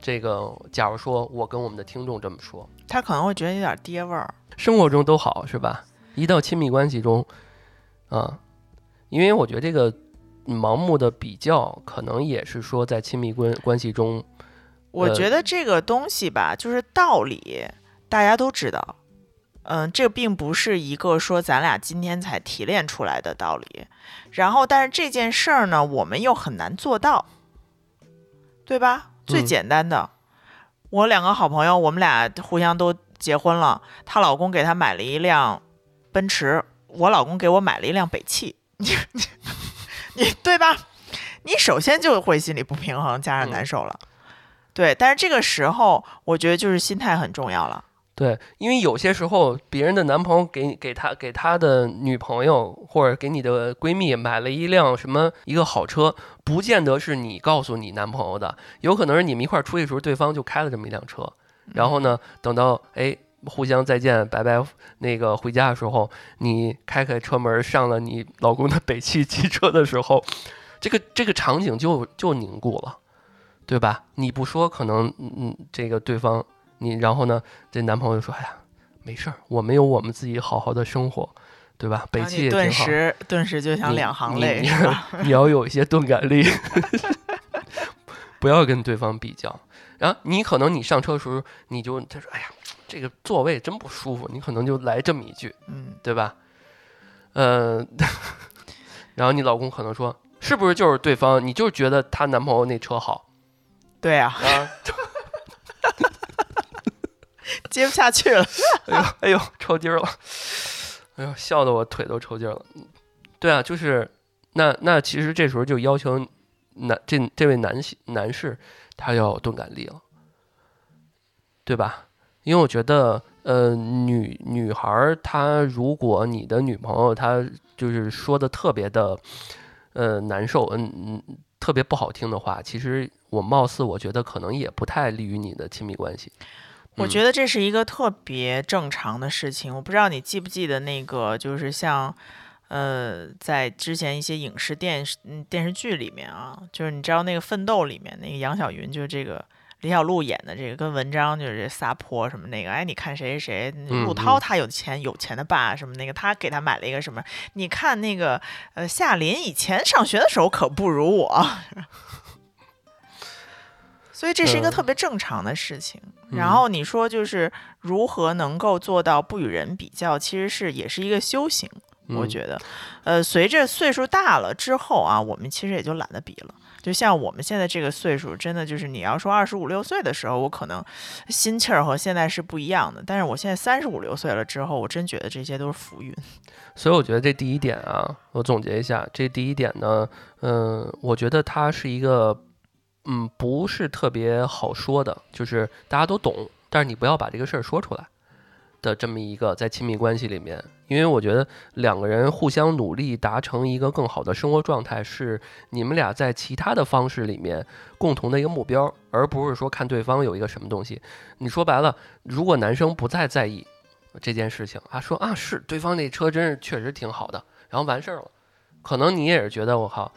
这个假如说我跟我们的听众这么说，他可能会觉得有点爹味儿。生活中都好是吧？一到亲密关系中，啊，因为我觉得这个盲目的比较，可能也是说在亲密关关系中，呃我觉得这个东西吧，就是道理，大家都知道。嗯，这并不是一个说咱俩今天才提炼出来的道理。然后，但是这件事儿呢，我们又很难做到，对吧？最嗯简单的，我两个好朋友，我们俩互相都结婚了，她老公给她买了一辆奔驰，我老公给我买了一辆北汽，你 你对吧？你首先就会心里不平衡，加上嗯难受了。对，但是这个时候，我觉得就是心态很重要了。对，因为有些时候别人的男朋友给给他给他的女朋友或者给你的闺蜜买了一辆什么一个好车，不见得是你告诉你男朋友的，有可能是你们一块儿出去的时候，对方就开了这么一辆车，然后呢，等到哎互相再见拜拜，那个回家的时候，你开开车门上了你老公的北汽汽车的时候，这个这个场景就就凝固了，对吧？你不说，可能嗯嗯这个对方。你然后呢？这男朋友说：“哎呀，没事儿，我们有我们自己好好的生活，对吧？北汽也挺好。时顿时就想两行泪，你？你要有一些钝感力，不要跟对方比较。然后你可能你上车的时候，你就他说：‘哎呀，这个座位真不舒服。’你可能就来这么一句，嗯，对吧？呃，然后你老公可能说：‘是不是就是对方？你就是觉得她男朋友那车好对啊，啊？’ 接不下去了。哎呦，哎呦，抽筋儿了，哎呦，笑得我腿都抽筋儿了。嗯对啊，就是那那其实这时候就要求男这这位男性男士他要有钝感力了，对吧？因为我觉得，呃，女女孩儿她如果你的女朋友她就是说的特别的，呃，难受，嗯嗯，特别不好听的话，其实我貌似我觉得可能也不太利于你的亲密关系。嗯我觉得这是一个特别正常的事情。我不知道你记不记得那个，就是像，呃，在之前一些影视电视嗯电视剧里面啊，就是你知道那个《奋斗》里面那个杨晓云，就是这个李小璐演的这个，跟文章就是撒泼什么那个，哎，你看谁谁谁，嗯陆涛嗯他有钱有钱的爸什么那个，他给他买了一个什么，你看那个呃夏琳以前上学的时候可不如我。所以这是一个嗯特别正常的事情。然嗯后你说就是如何能够做到不与人比较，其实是也是一个修行。我嗯觉得，呃，随着岁数大了之后啊，我们其实也就懒得比了。就像我们现在这个岁数，真的就是你要说二十五六岁的时候，我可能心气儿和现在是不一样的。但是我现在三十五六岁了之后，我真觉得这些都是浮云。所以我觉得这第一点啊，我总结一下，这第一点呢，嗯、我觉得它是一个，嗯，不是特别好说的，就是大家都懂，但是你不要把这个事儿说出来的这么一个在亲密关系里面，因为我觉得两个人互相努力达成一个更好的生活状态，是你们俩在其他的方式里面共同的一个目标，而不是说看对方有一个什么东西。你说白了，如果男生不再在意这件事情啊，说啊是对方那车真是确实挺好的，然后完事儿了，可能你也是觉得我靠，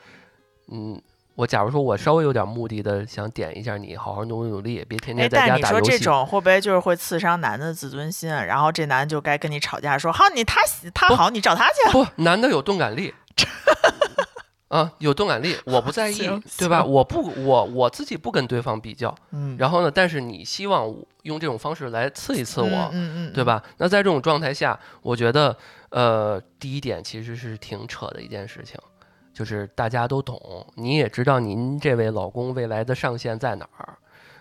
嗯。我假如说我稍微有点目的的想点一下你，好好努努力，别天哎，天在家打游戏。你说这种会不会就是会刺伤男的自尊心啊？然后这男的就该跟你吵架说，好，你他他好，你找他去。不，男的有动感力。啊，有动感力，我不在意，对吧？我不，我我自己不跟对方比较，嗯，然后呢，但是你希望我用这种方式来刺一刺我，嗯嗯嗯，对吧？那在这种状态下，我觉得，呃，第一点其实是挺扯的一件事情，就是大家都懂，你也知道您这位老公未来的上限在哪儿，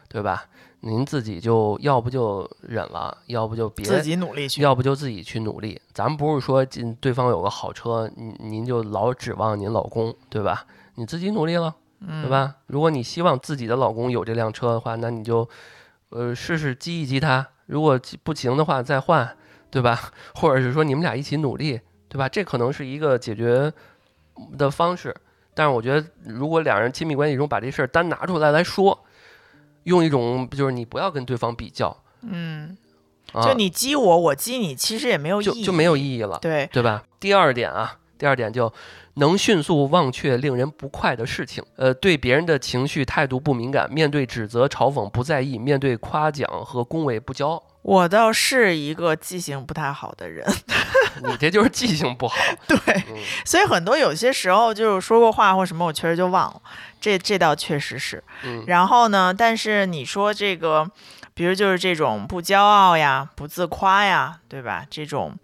对吧？您自己就要不就忍了，要不就别自己努力去。要不就自己去努力。咱们不是说进对方有个好车，您您就老指望您老公，对吧？你自己努力了，嗯对？吧？如果你希望自己的老公有这辆车的话，那你就呃试试激一激他。如果不行的话，再换，对吧？或者是说你们俩一起努力，对吧？这可能是一个解决的方式。但是我觉得，如果两人亲密关系中把这事儿单拿出来来说，用一种就是你不要跟对方比较，嗯，啊、就你激我，我激你，其实也没有意义，就就没有意义了。对，对吧？第二点啊，第二点就能迅速忘却令人不快的事情，呃，对别人的情绪态度不敏感，面对指责、嘲讽不在意，面对夸奖和恭维不骄傲。我倒是一个记性不太好的人，你这就是记性不好。对，嗯所以很多有些时候就是说过话或什么，我确实就忘了，这这倒确实是。嗯然后呢，但是你说这个，比如就是这种不骄傲呀、不自夸呀，对吧？这种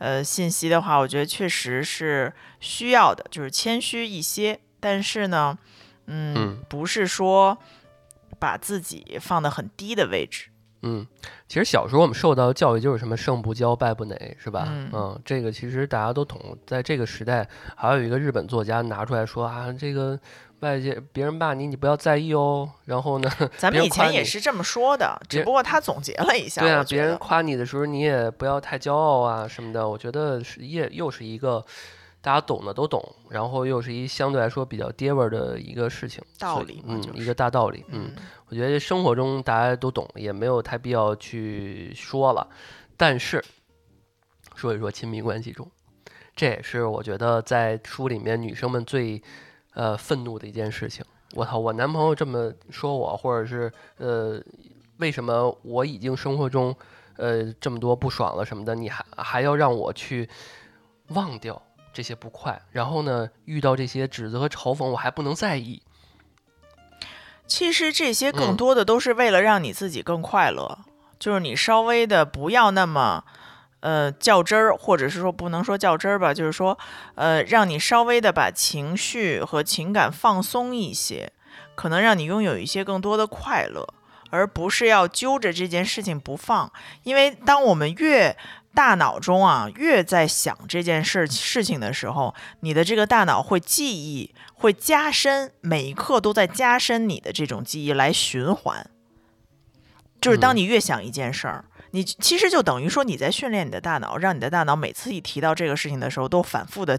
呃信息的话，我觉得确实是需要的，就是谦虚一些。但是呢，嗯，嗯不是说把自己放得很低的位置。嗯，其实小时候我们受到的教育就是什么胜不骄，败不馁，是吧？嗯这个其实大家都懂。在这个时代，还有一个日本作家拿出来说啊，这个外界别人骂你，你不要在意哦。然后呢，咱们以前也是这么说的，只不过他总结了一下。对啊，别人夸你的时候，你也不要太骄傲啊什么的。我觉得是也又是一个大家懂的都懂，然后又是一相对来说比较爹味儿的一个事情，道理嗯，理嘛就是一个大道理，嗯，嗯我觉得生活中大家都懂，也没有太必要去说了。但是说一说亲密关系中，这也是我觉得在书里面女生们最呃愤怒的一件事情。我操，我男朋友这么说我，或者是呃，为什么我已经生活中呃这么多不爽了什么的，你还还要让我去忘掉这些不快，然后呢，遇到这些指责和嘲讽，我还不能在意。其实这些更嗯多的都是为了让你自己更快乐，就是你稍微的不要那么。呃，较真儿，或者是说不能说较真儿吧，就是说，呃，让你稍微的把情绪和情感放松一些，可能让你拥有一些更多的快乐，而不是要揪着这件事情不放。因为当我们越大脑中啊越在想这件事事情的时候，你的这个大脑会记忆，会加深，每一刻都在加深你的这种记忆来循环。就是当嗯你越想一件事儿，你其实就等于说你在训练你的大脑，让你的大脑每次一提到这个事情的时候，都反复的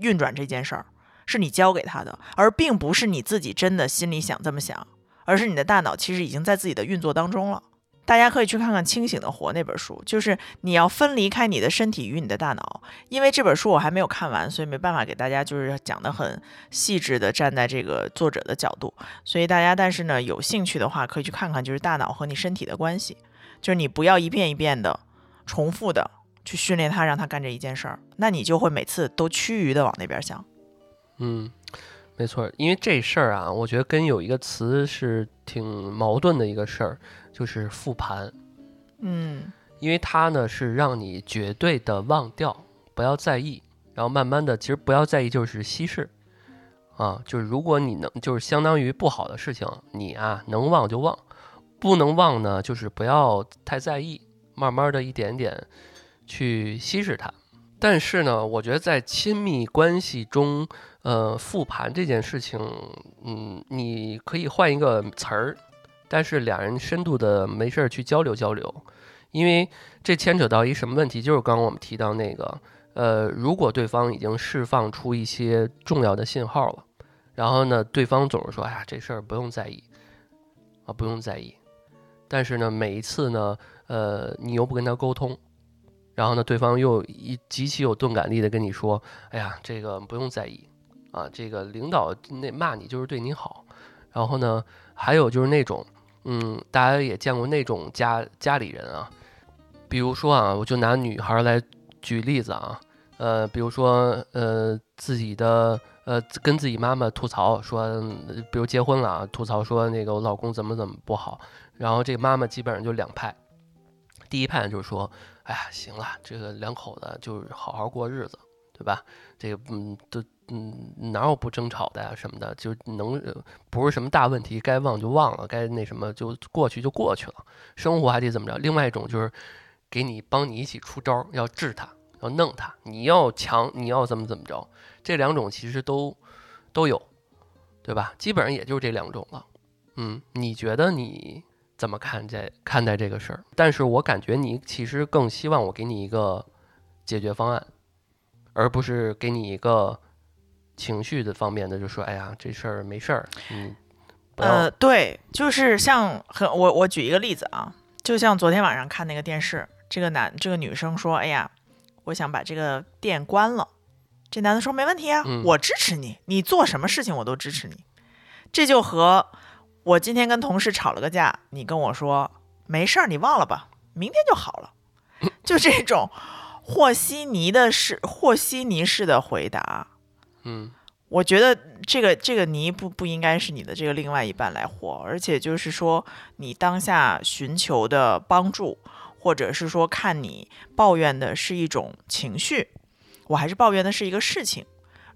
运转这件事儿，是你教给他的，而并不是你自己真的心里想这么想，而是你的大脑其实已经在自己的运作当中了。大家可以去看看《清醒的活》那本书，就是你要分离开你的身体与你的大脑。因为这本书我还没有看完，所以没办法给大家就是讲的很细致的站在这个作者的角度。所以大家但是呢有兴趣的话，可以去看看就是大脑和你身体的关系，就是你不要一遍一遍的重复的去训练他，让他干这一件事儿，那你就会每次都趋于的往那边想。嗯，没错，因为这事儿啊，我觉得跟有一个词是挺矛盾的一个事儿，就是复盘。嗯因为它呢是让你绝对的忘掉，不要在意，然后慢慢的，其实不要在意就是稀释，啊，就是如果你能，就是相当于不好的事情，你啊能忘就忘，不能忘呢，就是不要太在意，慢慢的一点点去稀释它。但是呢，我觉得在亲密关系中，呃，复盘这件事情，嗯，你可以换一个词儿，但是两人深度的没事儿去交流交流。因为这牵扯到一什么问题？就是刚刚我们提到那个，呃，如果对方已经释放出一些重要的信号了，然后呢，对方总是说：“哎呀，这事儿不用在意，啊，不用在意。”但是呢，每一次呢，呃，你又不跟他沟通，然后呢，对方又一极其有钝感力的跟你说：“哎呀，这个不用在意，啊，这个领导那骂你就是对你好。”然后呢，还有就是那种，嗯，大家也见过那种家家里人啊。比如说啊，我就拿女孩来举例子啊，呃，比如说呃自己的呃跟自己妈妈吐槽说，比如结婚了啊，吐槽说那个我老公怎么怎么不好，然后这个妈妈基本上就两派，第一派就是说，哎呀，行了，这个两口子就是好好过日子，对吧？这个嗯都嗯哪有不争吵的呀什么的，就能不是什么大问题，该忘就忘了，该那什么就过去就过去了，生活还得怎么着？另外一种就是。给你帮你一起出招，要治他，要弄他，你要强，你要怎么怎么着？这两种其实都都有，对吧？基本上也就这两种了。嗯，你觉得你怎么看这看待这个事儿？但是我感觉你其实更希望我给你一个解决方案，而不是给你一个情绪的方面的，就说哎呀，这事儿没事儿，嗯，呃，对，就是像很我我举一个例子啊，就像昨天晚上看那个电视，这个男这个女生说，哎呀，我想把这个店关了。这男的说没问题啊，嗯我支持你，你做什么事情我都支持你。这就和我今天跟同事吵了个架，你跟我说没事儿，你忘了吧，明天就好了，就这种和稀泥的式和稀泥式的回答，嗯。我觉得这个这个泥不不应该是你的这个另外一半来和，而且就是说你当下寻求的帮助，或者是说看你抱怨的是一种情绪，我还是抱怨的是一个事情。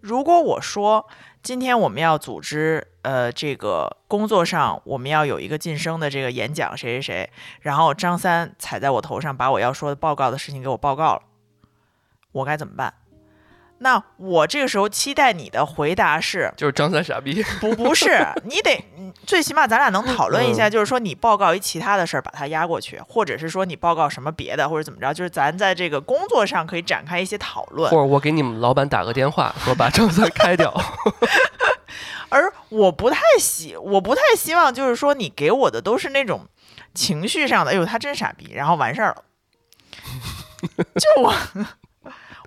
如果我说今天我们要组织呃这个工作上我们要有一个晋升的这个演讲，谁谁谁，然后张三踩在我头上，把我要说的报告的事情给我报告了，我该怎么办？那我这个时候期待你的回答是就是张三傻逼，不不是，你得嗯最起码咱俩能讨论一下，嗯就是说你报告一其他的事儿把它压过去，或者是说你报告什么别的，或者怎么着，就是咱在这个工作上可以展开一些讨论或。者我给你们老板打个电话，说把张三开掉。而我不太希，我不太希望就是说你给我的都是那种情绪上的，哎呦他真傻逼，然后完事儿了。就我，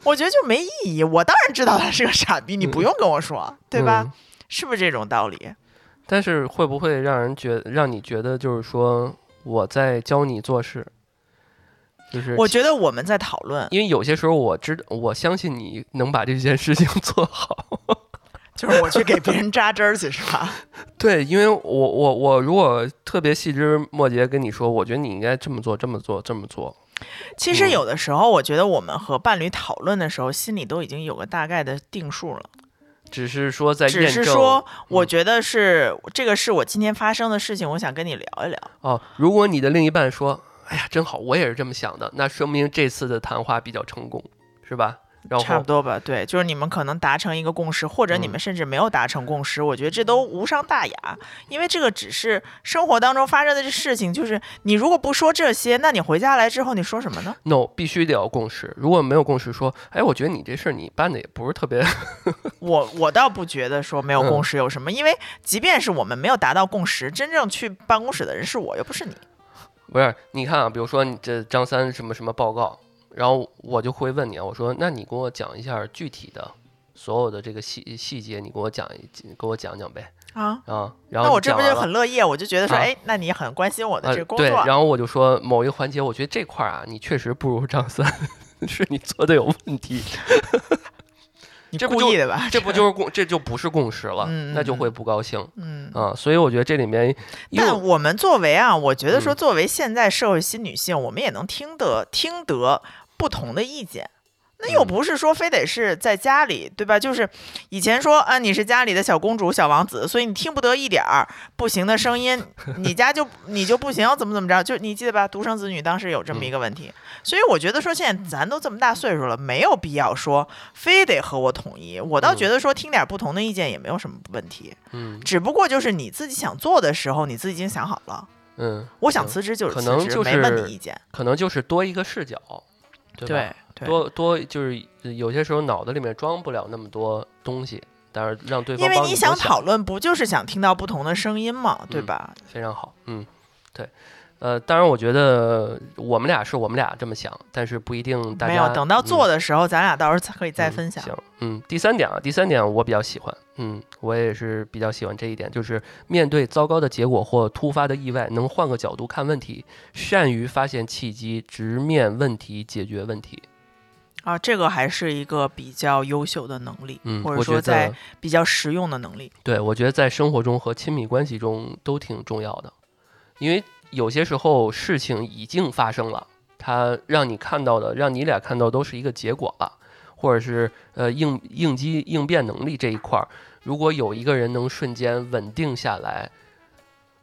我觉得就没意义。我当然知道他是个傻逼，你不用跟我说，对吧？嗯是不是这种道理？但是会不会让人觉让你觉得就是说我在教你做事？就是我觉得我们在讨论，因为有些时候我知我相信你能把这件事情 做好。就是我去给别人扎针儿去，是吧？对，因为我我我如果特别细枝末节跟你说，我觉得你应该这么做，这么做，这么做。其实嗯有的时候，我觉得我们和伴侣讨论的时候，心里都已经有个大概的定数了。只是说在只验证是说，我嗯觉得是这个是我今天发生的事情，我想跟你聊一聊。哦，如果你的另一半说：“哎呀，真好，我也是这么想的”，那说明这次的谈话比较成功，是吧？然后差不多吧，对，就是你们可能达成一个共识，或者你们嗯甚至没有达成共识，我觉得这都无伤大雅，因为这个只是生活当中发生的这事情。就是你如果不说这些，那你回家来之后你说什么呢？no 必须得有共识。如果没有共识，说：“哎，我觉得你这事儿你办的也不是特别……我我倒不觉得说没有共嗯识有什么，因为即便是我们没有达到共识，真正去办公室的人是我，又不是你。不是，你看啊，比如说你这张三什么什么报告，然后我就会问你啊，我说那你给我讲一下具体的所有的这个细细节，你给我讲一给我讲讲呗啊。啊，然后那我这不就很乐意？我就觉得说，啊哎，那你很关心我的呃这个工对，作。然后我就说某一个环节，我觉得这块儿啊，你确实不如张三，是你做的有问题，你这不就故意的吧？这不就是共这就不是共识了，那就会不高兴嗯。啊，所以我觉得这里面，但我们作为啊，我觉得说，嗯作为现在社会新女性，我们也能听得听得不同的意见。那又嗯不是说非得是在家里，对吧？就是以前说啊，你是家里的小公主、小王子，所以你听不得一点儿不行的声音，你家就你就不行，怎么怎么着？就你记得吧？独生子女当时有这么一个问题，所以我觉得说现在咱都这么大岁数了，没有必要说非得和我统一。我倒嗯觉得说听点不同的意见也没有什么问题。嗯只不过就是你自己想做的时候，你自己已经想好了。嗯，我想辞职就是可辞职，能就没问你意见。可能就是多一个视角，对吧？对对，多多就是有些时候脑子里面装不了那么多东西，但是让对方因为你想讨论，不就是想听到不同的声音嘛，对嗯吧？非常好，嗯，对，呃，当然我觉得我们俩是我们俩这么想，但是不一定大家没有，等到嗯做的时候，咱俩到时候才可以再嗯分享。行，嗯，第三点啊，第三点我比较喜欢，嗯，我也是比较喜欢这一点，就是面对糟糕的结果或突发的意外，能换个角度看问题，善于发现契机，直面问题，解决问题。啊，这个还是一个比较优秀的能力，嗯，或者说在，比较实用的能力。对我觉得在生活中和亲密关系中都挺重要的，因为有些时候事情已经发生了，它让你看到的，让你俩看到都是一个结果了，或者是呃应应激应变能力这一块儿，如果有一个人能瞬间稳定下来，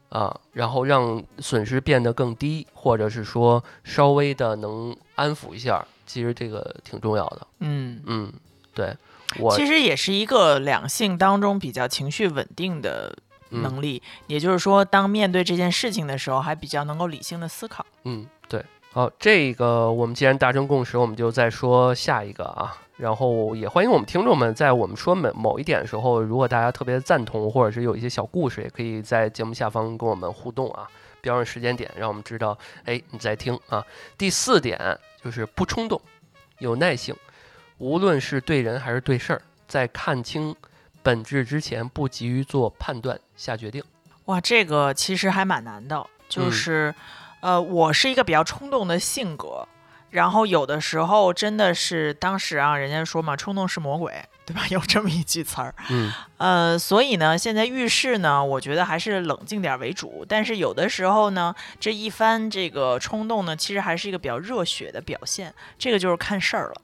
啊，然后让损失变得更低，或者是说稍微的能安抚一下，其实这个挺重要的。嗯，嗯，对我其实也是一个两性当中比较情绪稳定的嗯能力。也就是说，当面对这件事情的时候，还比较能够理性的思考。嗯，对。好，这个我们既然达成共识，我们就再说下一个啊。然后也欢迎我们听众们在我们说某某一点的时候，如果大家特别赞同，或者是有一些小故事，也可以在节目下方跟我们互动啊，标上时间点，让我们知道，哎，你在听啊。第四点就是不冲动，有耐性，无论是对人还是对事儿，在看清本质之前，不急于做判断下决定。哇，这个其实还蛮难的，就嗯是，呃，我是一个比较冲动的性格，然后有的时候真的是当时啊，人家说嘛，冲动是魔鬼，对吧？有这么一句词儿，嗯呃，所以呢，现在遇事呢，我觉得还是冷静点儿为主，但是有的时候呢，这一番这个冲动呢，其实还是一个比较热血的表现，这个就是看事儿了。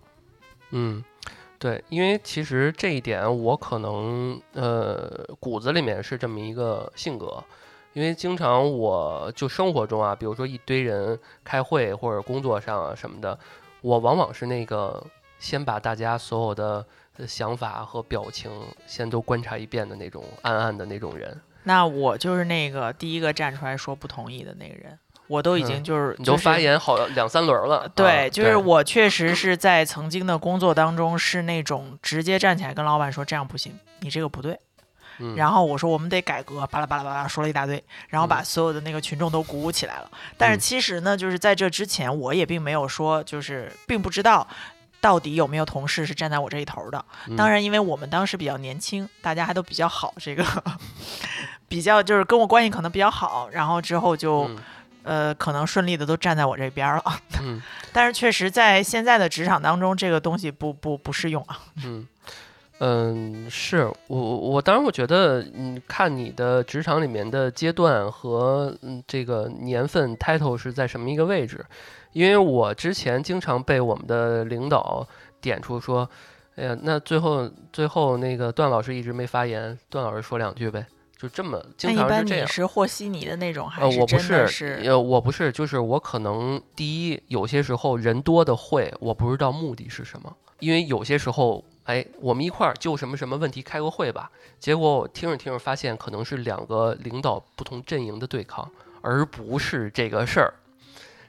嗯，对，因为其实这一点我可能呃骨子里面是这么一个性格，因为经常我就生活中啊，比如说一堆人开会或者工作上啊什么的，我往往是那个先把大家所有的呃想法和表情先都观察一遍的那种暗暗的那种人。那我就是那个第一个站出来说不同意的那个人，我都已经嗯就是、你都就发言好两三轮了，对，啊就是我确实是在曾经的工作当中是那种直接站起来跟老板说这样不行，你这个不对。嗯然后我说我们得改革，巴拉巴拉巴拉说了一大堆，然后把嗯所有的那个群众都鼓舞起来了。但是嗯其实呢，就是在这之前，我也并没有说，就是并不知道。到底有没有同事是站在我这一头的？嗯当然，因为我们当时比较年轻，大家还都比较好，这个 比较就是跟我关系可能比较好，然后之后就、嗯呃可能顺利的都站在我这边了。嗯但是确实在现在的职场当中，这个东西不不不适用啊。嗯嗯，是我我我当然我觉得，嗯，看你的职场里面的阶段和嗯这个年份 title 是在什么一个位置，因为我之前经常被我们的领导点出说，哎呀，那最后最后那个段老师一直没发言，段老师说两句呗，就这么那经一般你常是这样。是和稀泥的那种，还是，我不是，呃，我不是，就是我可能第一，有些时候人多的会，我不知道目的是什么，因为有些时候，哎，我们一块儿就什么什么问题开个会吧，结果我听着听着发现，可能是两个领导不同阵营的对抗，而不是这个事儿。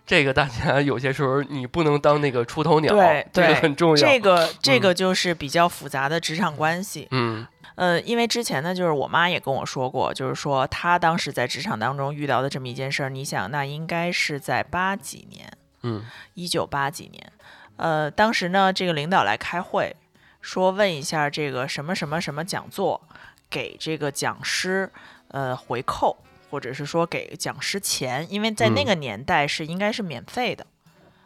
这个大家有些时候你不能当那个出头鸟，对这个对很重要。这个这嗯个就是比较复杂的职场关系。嗯呃，因为之前呢，就是我妈也跟我说过，就是说她当时在职场当中遇到的这么一件事儿。你想，那应该是在八几年，嗯一九八几年。呃，当时呢，这个领导来开会，说问一下这个什么什么什么讲座给这个讲师呃回扣，或者是说给讲师钱，因为在那嗯个年代是应该是免费的，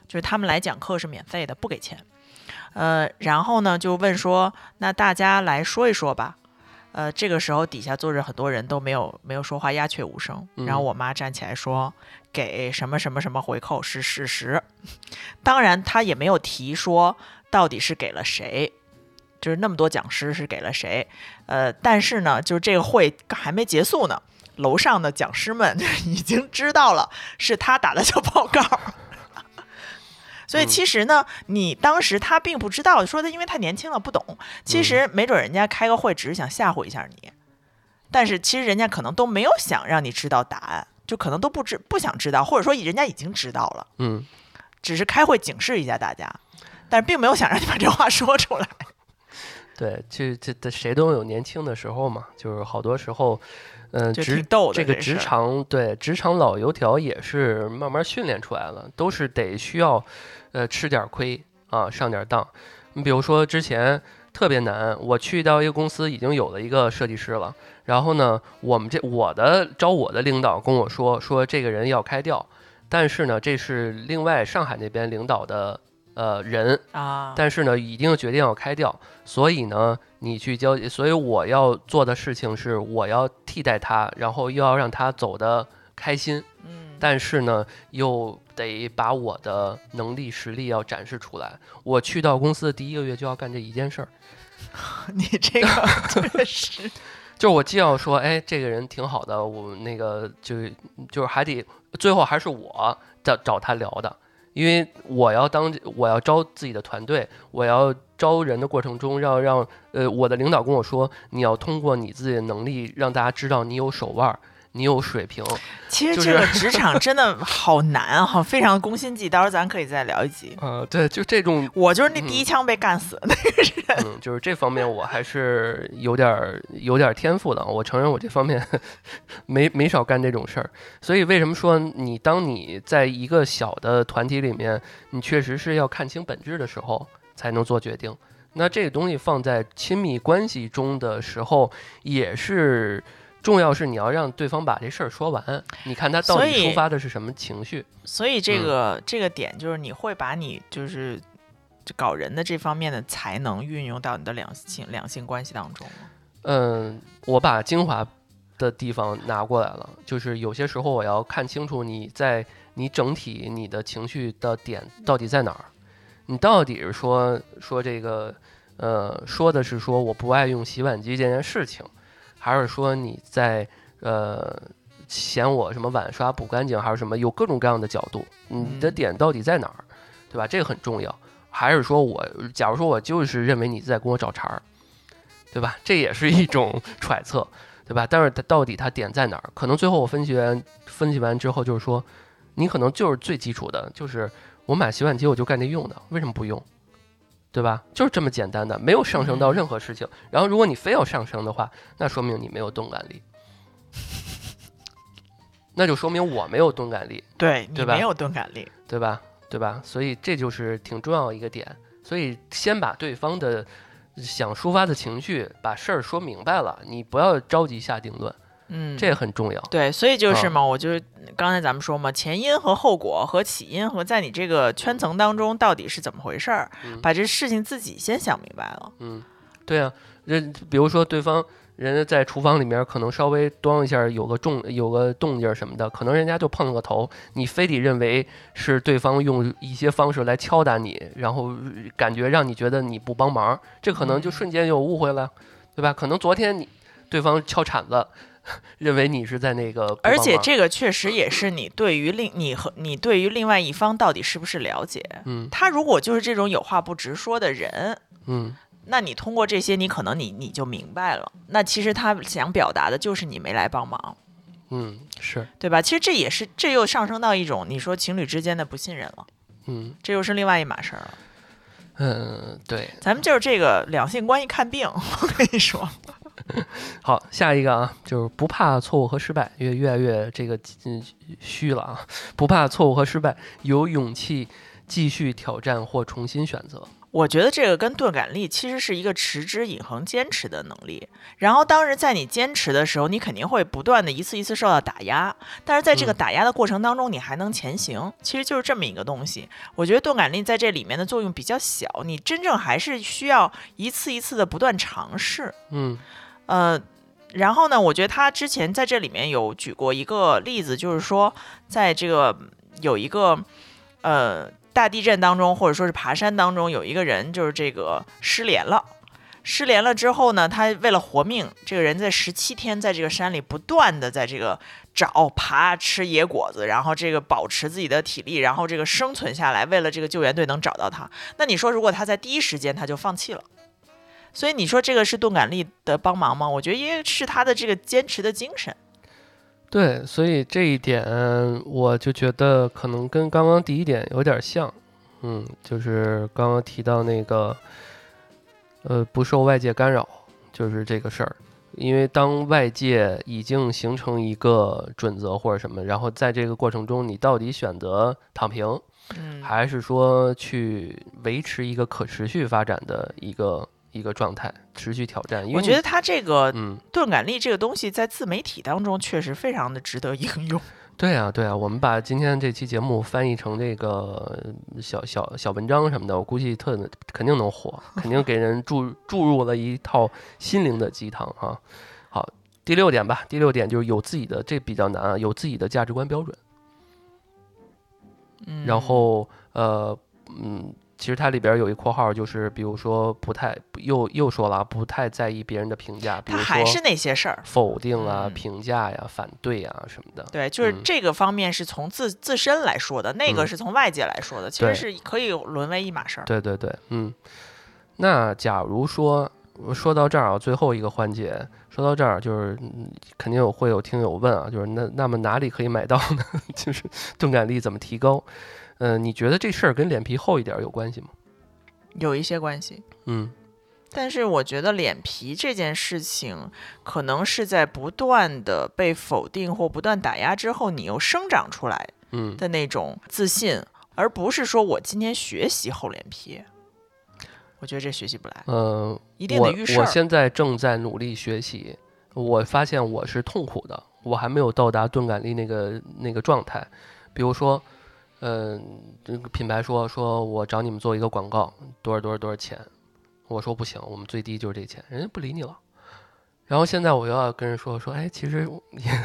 就是他们来讲课是免费的，不给钱。呃，然后呢就问说，那大家来说一说吧。呃，这个时候底下坐着很多人都没有没有说话，鸦雀无声。然后嗯我妈站起来说，给什么什么什么回扣是事实。当然，她也没有提说到底是给了谁，就是那么多讲师是给了谁。呃，但是呢，就是这个会还没结束呢，楼上的讲师们 已经知道了是他打的小报告。所以嗯其实呢，你当时他并不知道，说他因为太年轻了不懂。其实没准人家开个会只是想吓唬一下你，但是其实人家可能都没有想让你知道答案，就可能都不知不想知道，或者说人家已经知道了，嗯，只是开会警示一下大家，但是并没有想让你把这话说出来。对，就这这谁都有年轻的时候嘛，就是好多时候，嗯、这个职场对职场老油条也是慢慢训练出来了，都是得需要，呃，吃点亏啊，上点当。你比如说之前特别难，我去到一个公司已经有了一个设计师了，然后呢，我们这我的招我的领导跟我说说这个人要开掉，但是呢，这是另外上海那边领导的呃人，啊，但是呢，已经决定要开掉，所以呢，你去交，所以我要做的事情是，我要替代他，然后又要让他走的开心，嗯，但是呢，又得把我的能力实力要展示出来。我去到公司的第一个月就要干这一件事儿，你这个 确实，就是我既要说，哎，这个人挺好的，我那个就就是还得最后还是我找找他聊的，因为我要当我要招自己的团队，我要招人的过程中，要让呃我的领导跟我说，你要通过你自己的能力让大家知道你有手腕儿，你有水平。其实这个职场真的好难哈，非常攻心计，到时候咱可以再聊一集。呃、对，就这种我就是那第一枪被干死的那个人。嗯，就是这方面我还是有点儿有点儿天赋的。我承认我这方面 没没少干这种事儿。所以为什么说你当你在一个小的团体里面，你确实是要看清本质的时候才能做决定。那这个东西放在亲密关系中的时候，也是重要，是你要让对方把这事儿说完。你看他到底所以抒发的是什么情绪？所以这嗯个、这个点就是你会把你就是搞人的这方面的才能运用到你的两性两性关系当中吗。嗯，我把精华的地方拿过来了，就是有些时候我要看清楚你在你整体你的情绪的点到底在哪儿，你到底是说说这个，呃，说的是说我不爱用洗碗机这件事情，还是说你在呃嫌我什么碗刷不干净，还是什么有各种各样的角度，你的嗯点到底在哪儿，对吧？这个很重要。还是说我，假如说我就是认为你在跟我找茬儿，对吧？这也是一种揣测，对吧？但是它到底它点在哪儿？可能最后我分析完分析完之后，就是说，你可能就是最基础的，就是我买洗碗机我就干这用的，为什么不用？对吧？就是这么简单的，没有上升到任何事情。然后如果你非要上升的话，那说明你没有钝感力，那就说明我没有钝感力。对你对吧没有钝感力，对吧？对吧？所以这就是挺重要一个点。所以先把对方的想抒发的情绪，把事儿说明白了，你不要着急下定论，嗯，这很重要。对，所以就是啊嘛，我就是刚才咱们说嘛，前因和后果和起因和在你这个圈层当中到底是怎么回事儿，嗯把这事情自己先想明白了。嗯，对啊，人比如说对方人家在厨房里面可能稍微端一下有个重有个动静儿什么的，可能人家就碰了个头，你非得认为是对方用一些方式来敲打你，然后感觉让你觉得你不帮忙，这可能就嗯瞬间就误会了，对吧？可能昨天你对方敲铲子，认为你是在那个而且这个确实也是你对于另你和你对于另外一方到底是不是了解。嗯他如果就是这种有话不直说的人，嗯那你通过这些，你可能你你就明白了。那其实他想表达的就是你没来帮忙。嗯，是，对吧？其实这也是这又上升到一种你说情侣之间的不信任了，嗯这又是另外一码事儿了。嗯，对。咱们就是这个两性关系看病，我跟你说，好，下一个啊，就是不怕错误和失败，越越来越这个嗯虚了啊，不怕错误和失败，有勇气继续挑战或重新选择。我觉得这个跟钝感力其实是一个持之以恒、坚持的能力。然后，当然在你坚持的时候，你肯定会不断的一次一次受到打压，但是在这个嗯打压的过程当中，你还能前行，其实就是这么一个东西。我觉得钝感力在这里面的作用比较小，你真正还是需要一次一次的不断尝试。嗯呃，然后呢，我觉得他之前在这里面有举过一个例子，就是说，在这个有一个呃大地震当中，或者说是爬山当中，有一个人就是这个失联了。失联了之后呢，他为了活命，这个人在十七天在这个山里不断的在这个找、爬、吃野果子，然后这个保持自己的体力，然后这个生存下来，为了这个救援队能找到他。那你说，如果他在第一时间他就放弃了？所以你说这个是钝感力的帮忙吗？我觉得也是他的这个坚持的精神。对，所以这一点我就觉得可能跟刚刚第一点有点像，嗯，就是刚刚提到那个，呃，不受外界干扰，就是这个事儿。因为当外界已经形成一个准则或者什么，然后在这个过程中，你到底选择躺平，嗯，还是说去维持一个可持续发展的一个一个状态，持续挑战？因为我觉得他这个嗯，钝感力这个东西在自媒体当中确实非常的值得应用。对啊，对啊，我们把今天这期节目翻译成这个小小小文章什么的，我估计特肯定能火，肯定给人注注入了一套心灵的鸡汤啊。好，第六点吧，第六点就是有自己的，这比较难啊，有自己的价值观标准。嗯，然后呃嗯，其实它里边有一括号，就是比如说不太又又说了啊，不太在意别人的评价，比如他还是那些事儿。否定啊、嗯评价呀、反对呀什么的。对，就是嗯这个方面是从自自身来说的，那个嗯是从外界来说的，其实是可以沦为一码事儿。对对对，嗯。那假如说说到这儿啊，最后一个环节，说到这儿就是、嗯肯定有会有听友问啊，就是那那么哪里可以买到呢？就是钝感力怎么提高？嗯、你觉得这事儿跟脸皮厚一点儿有关系吗？有一些关系。嗯但是我觉得脸皮这件事情，可能是在不断的被否定或不断打压之后，你又生长出来嗯的那种自信，而不是说我今天学习厚脸皮。我觉得这学习不来，嗯、一定得我遇事儿。我现在正在努力学习，我发现我是痛苦的，我还没有到达钝感力那个那个状态。比如说，嗯、这个品牌说说我找你们做一个广告，多少多少多少钱，我说不行，我们最低就是这钱，人家不理你了。然后现在我又要跟人说说，哎，其实也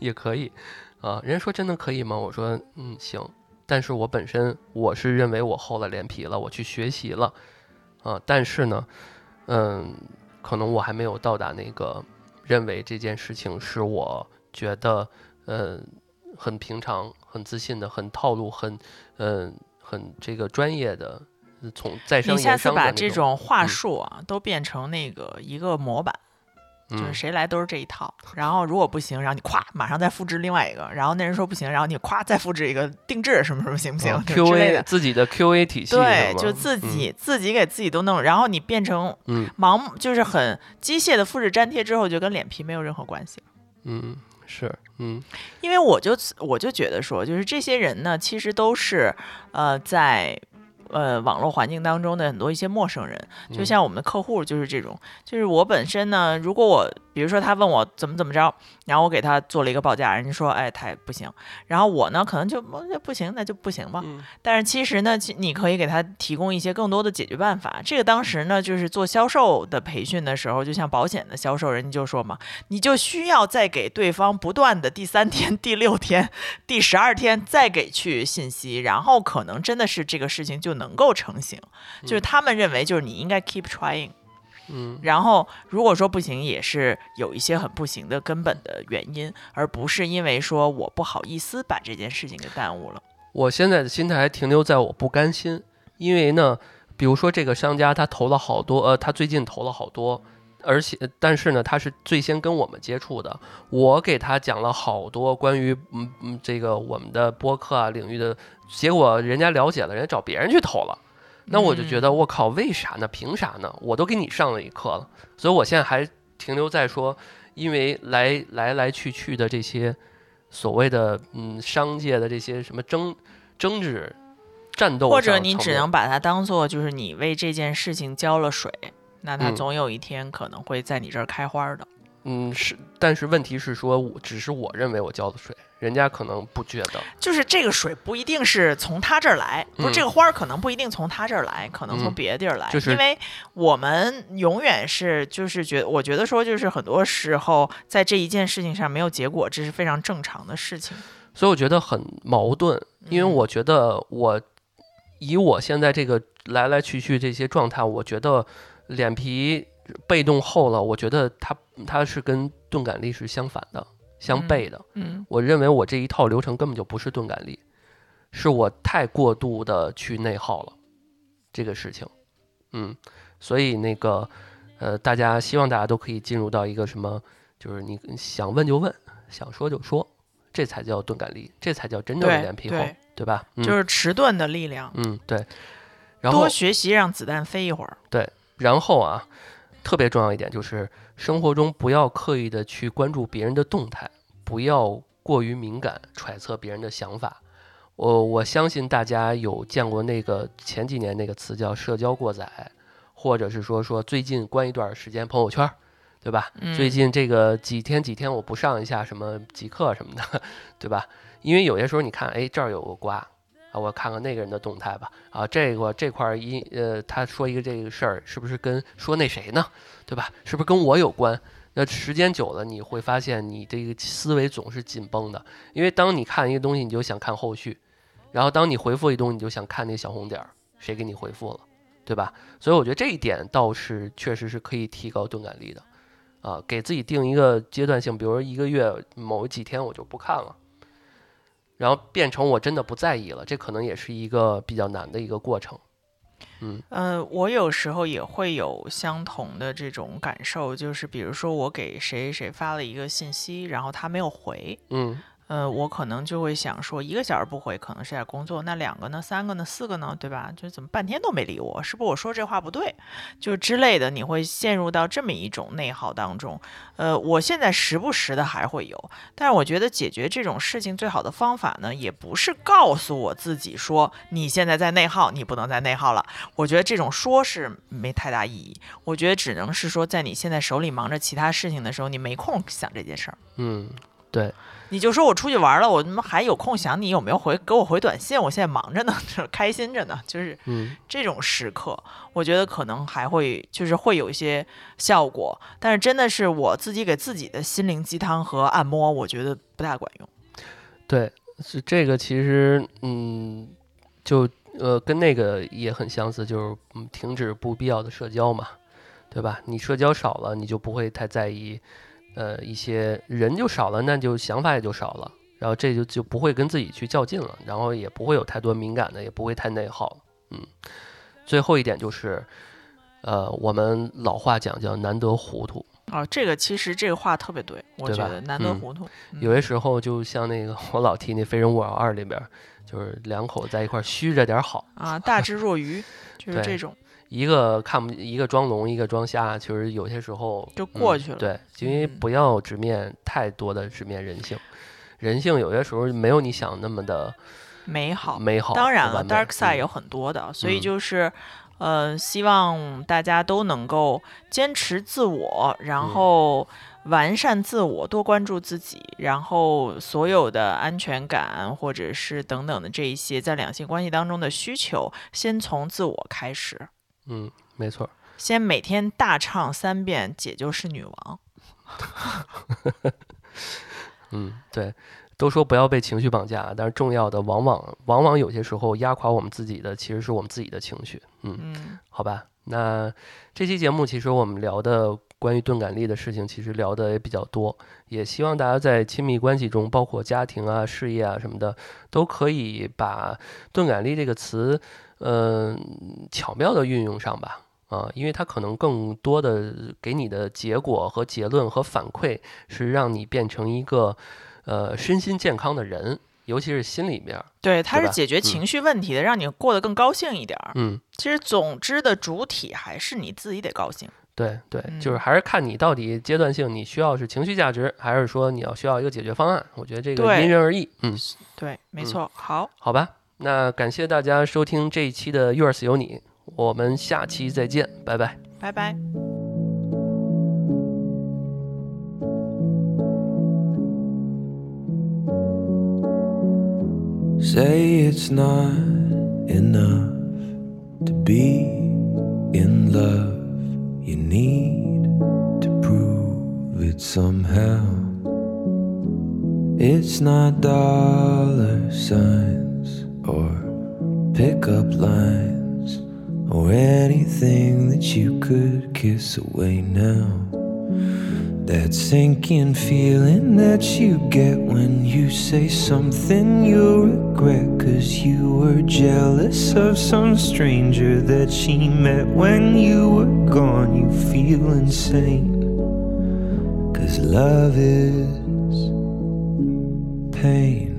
也可以啊。人家说真的可以吗？我说嗯行，但是我本身我是认为我厚了脸皮了，我去学习了。啊，但是呢，嗯，可能我还没有到达那个认为这件事情是我觉得，嗯，很平常、很自信的、很套路、很，嗯、很这个专业的，呃从再生你下次把这种，话嗯术啊，都变成那个一个模板，就是嗯，谁来都是这一套。然后如果不行，然后你咵马上再复制另外一个，然后那人说不行，然后你咵再复制一个定制什么什么行不行？啊就之类 QA 的。自己的 QA 体系，对，就自，己、自己给自己都弄，然后你变成嗯盲目，就是很机械的复制粘贴之后，就跟脸皮没有任何关系嗯，是，嗯。因为我就我就觉得说，就是这些人呢，其实都是呃在呃网络环境当中的很多一些陌生人，就嗯。像我们的客户就是这种，就是我本身呢，如果我比如说他问我怎么怎么着，然后我给他做了一个报价，人家说哎他不行，然后我呢可能就不行那就不行吧，嗯但是其实呢，其你可以给他提供一些更多的解决办法。这个当时呢，就是做销售的培训的时候，就像保险的销售，人家就说嘛，你就需要再给对方不断的第三天、第六天、第十二天再给去信息，然后可能真的是这个事情就能够成型。就是他们认为，就是你应该 keep trying。嗯然后如果说不行，也是有一些很不行的根本的原因，而不是因为说我不好意思把这件事情给耽误了。我现在的心态还停留在我不甘心，因为呢，比如说这个商家他投了好多，呃，他最近投了好多，而且但是呢，他是最先跟我们接触的，我给他讲了好多关于嗯嗯这个我们的播客啊领域的，结果人家了解了，人家找别人去投了。那我就觉得我靠，为啥呢？凭啥呢？我都给你上了一课了，所以我现在还停留在说，因为来来来去去的这些所谓的嗯商界的这些什么争争执、战斗或，者你只能把它当做就是你为这件事情浇了水，那它嗯总有一天可能会在你这儿开花的。嗯是，但是问题是说，我只是我认为我浇的水，人家可能不觉得。就是这个水不一定是从他这儿来，不是嗯这个花儿可能不一定从他这儿来，可能从嗯别的地儿来。就是因为我们永远是就是觉我觉得说就是很多时候在这一件事情上没有结果，这是非常正常的事情。所以我觉得很矛盾，因为嗯我觉得我以我现在这个来来去去这些状态，我觉得脸皮被动厚了，我觉得它它是跟钝感力是相反的、相悖的。嗯我认为我这一套流程根本就不是钝感力，是我太过度的去内耗了这个事情。嗯，所以那个呃，大家希望大家都可以进入到一个什么，就是你想问就问，想说就说，这才叫钝感力，这才叫真正的对脸皮厚，对对吧？嗯、就是迟钝的力量，嗯对。然后多学习让子弹飞一会儿。对然后啊，特别重要一点就是，生活中不要刻意的去关注别人的动态，不要过于敏感揣测别人的想法。我我相信大家有见过那个前几年那个词叫“社交过载”，或者是说说最近关一段时间朋友圈儿，对吧？嗯最近这个几天几天我不上一下什么极客什么的，对吧？因为有些时候你看，哎，这儿有个瓜啊，我看看那个人的动态吧。啊，这个这块儿一呃，他说一个这个事儿，是不是跟说那谁呢？对吧？是不是跟我有关？那时间久了，你会发现你这个思维总是紧绷的，因为当你看一个东西，你就想看后续，然后当你回复一东西，你就想看那小红点儿，谁给你回复了，对吧？所以我觉得这一点倒是确实是可以提高钝感力的，啊，给自己定一个阶段性，比如说一个月某几天我就不看了。然后变成我真的不在意了，这可能也是一个比较难的一个过程。嗯呃，我有时候也会有相同的这种感受，就是比如说我给谁谁发了一个信息，然后他没有回，嗯呃，我可能就会想说，一个小时不回可能是在工作，那两个呢，三个呢，四个呢，对吧？就怎么半天都没理我，是不是我说这话不对，就之类的，你会陷入到这么一种内耗当中。呃，我现在时不时的还会有，但是我觉得解决这种事情最好的方法呢，也不是告诉我自己说你现在在内耗，你不能再内耗了。我觉得这种说是没太大意义，我觉得只能是说，在你现在手里忙着其他事情的时候，你没空想这件事儿。嗯，对，你就说我出去玩了，我他妈还有空想你有没有回给我回短信？我现在忙着呢，就是开心着呢，就是嗯这种时刻，我觉得可能还会就是会有一些效果，但是真的是我自己给自己的心灵鸡汤和按摩，我觉得不大管用。对，是这个其实嗯，就呃跟那个也很相似，就是嗯停止不必要的社交嘛，对吧？你社交少了，你就不会太在意，呃一些人就少了，那就想法也就少了。然后这就就不会跟自己去较劲了，然后也不会有太多敏感的，也不会太内耗。嗯，最后一点就是，呃，我们老话讲叫难得糊涂，哦，这个其实这个话特别对，我觉得难得嗯糊涂。嗯有些时候就像那个我老提那《非诚勿扰二》里边儿，就是两口子在一块儿虚着点儿好，啊，大智若愚，就是这种。一个看不一个装聋，一个装瞎，其实有些时候就嗯过去了对，因为嗯不要直面太多的直面人性，人性有些时候没有你想那么的美好。美好。当然了，dark side 嗯有很多的，所以嗯就是，呃，希望大家都能够坚持自我，然嗯后完善自我，多关注自己，然后所有的安全感或者是等等的这一些在两性关系当中的需求，先从自我开始，嗯，没错儿。先每天大唱三遍“姐就是女王 嗯，对，都说不要被情绪绑架，但是重要的往往往往有些时候压垮我们自己的，其实是我们自己的情绪。”。嗯，嗯，好吧，那这期节目其实我们聊的关于钝感力的事情，其实聊的也比较多，也希望大家在亲密关系中，包括家庭啊、事业啊什么的，都可以把钝感力这个词，嗯、巧妙的运用上吧。啊，因为它可能更多的给你的结果和结论和反馈是让你变成一个呃身心健康的人，尤其是心里面，对，它是解决嗯情绪问题的，让你过得更高兴一点儿。嗯，其实总之的主体还是你自己得高兴。对对，嗯就是还是看你到底阶段性你需要是情绪价值，还是说你要需要一个解决方案，我觉得这个对因人而异，嗯。对，没嗯错。好，好吧，那感谢大家收听这一期的 Yours 有你，我们下期再见，拜拜。拜拜。Say it's not enough to be in love. You need to prove it somehow. It's not dollar signs or pickup lines or anything that you could kiss away now. That sinking feeling that you get when you say something you'll regret. Cause you were jealous of some stranger that she met when you were gone. You feel insane. Cause love is pain.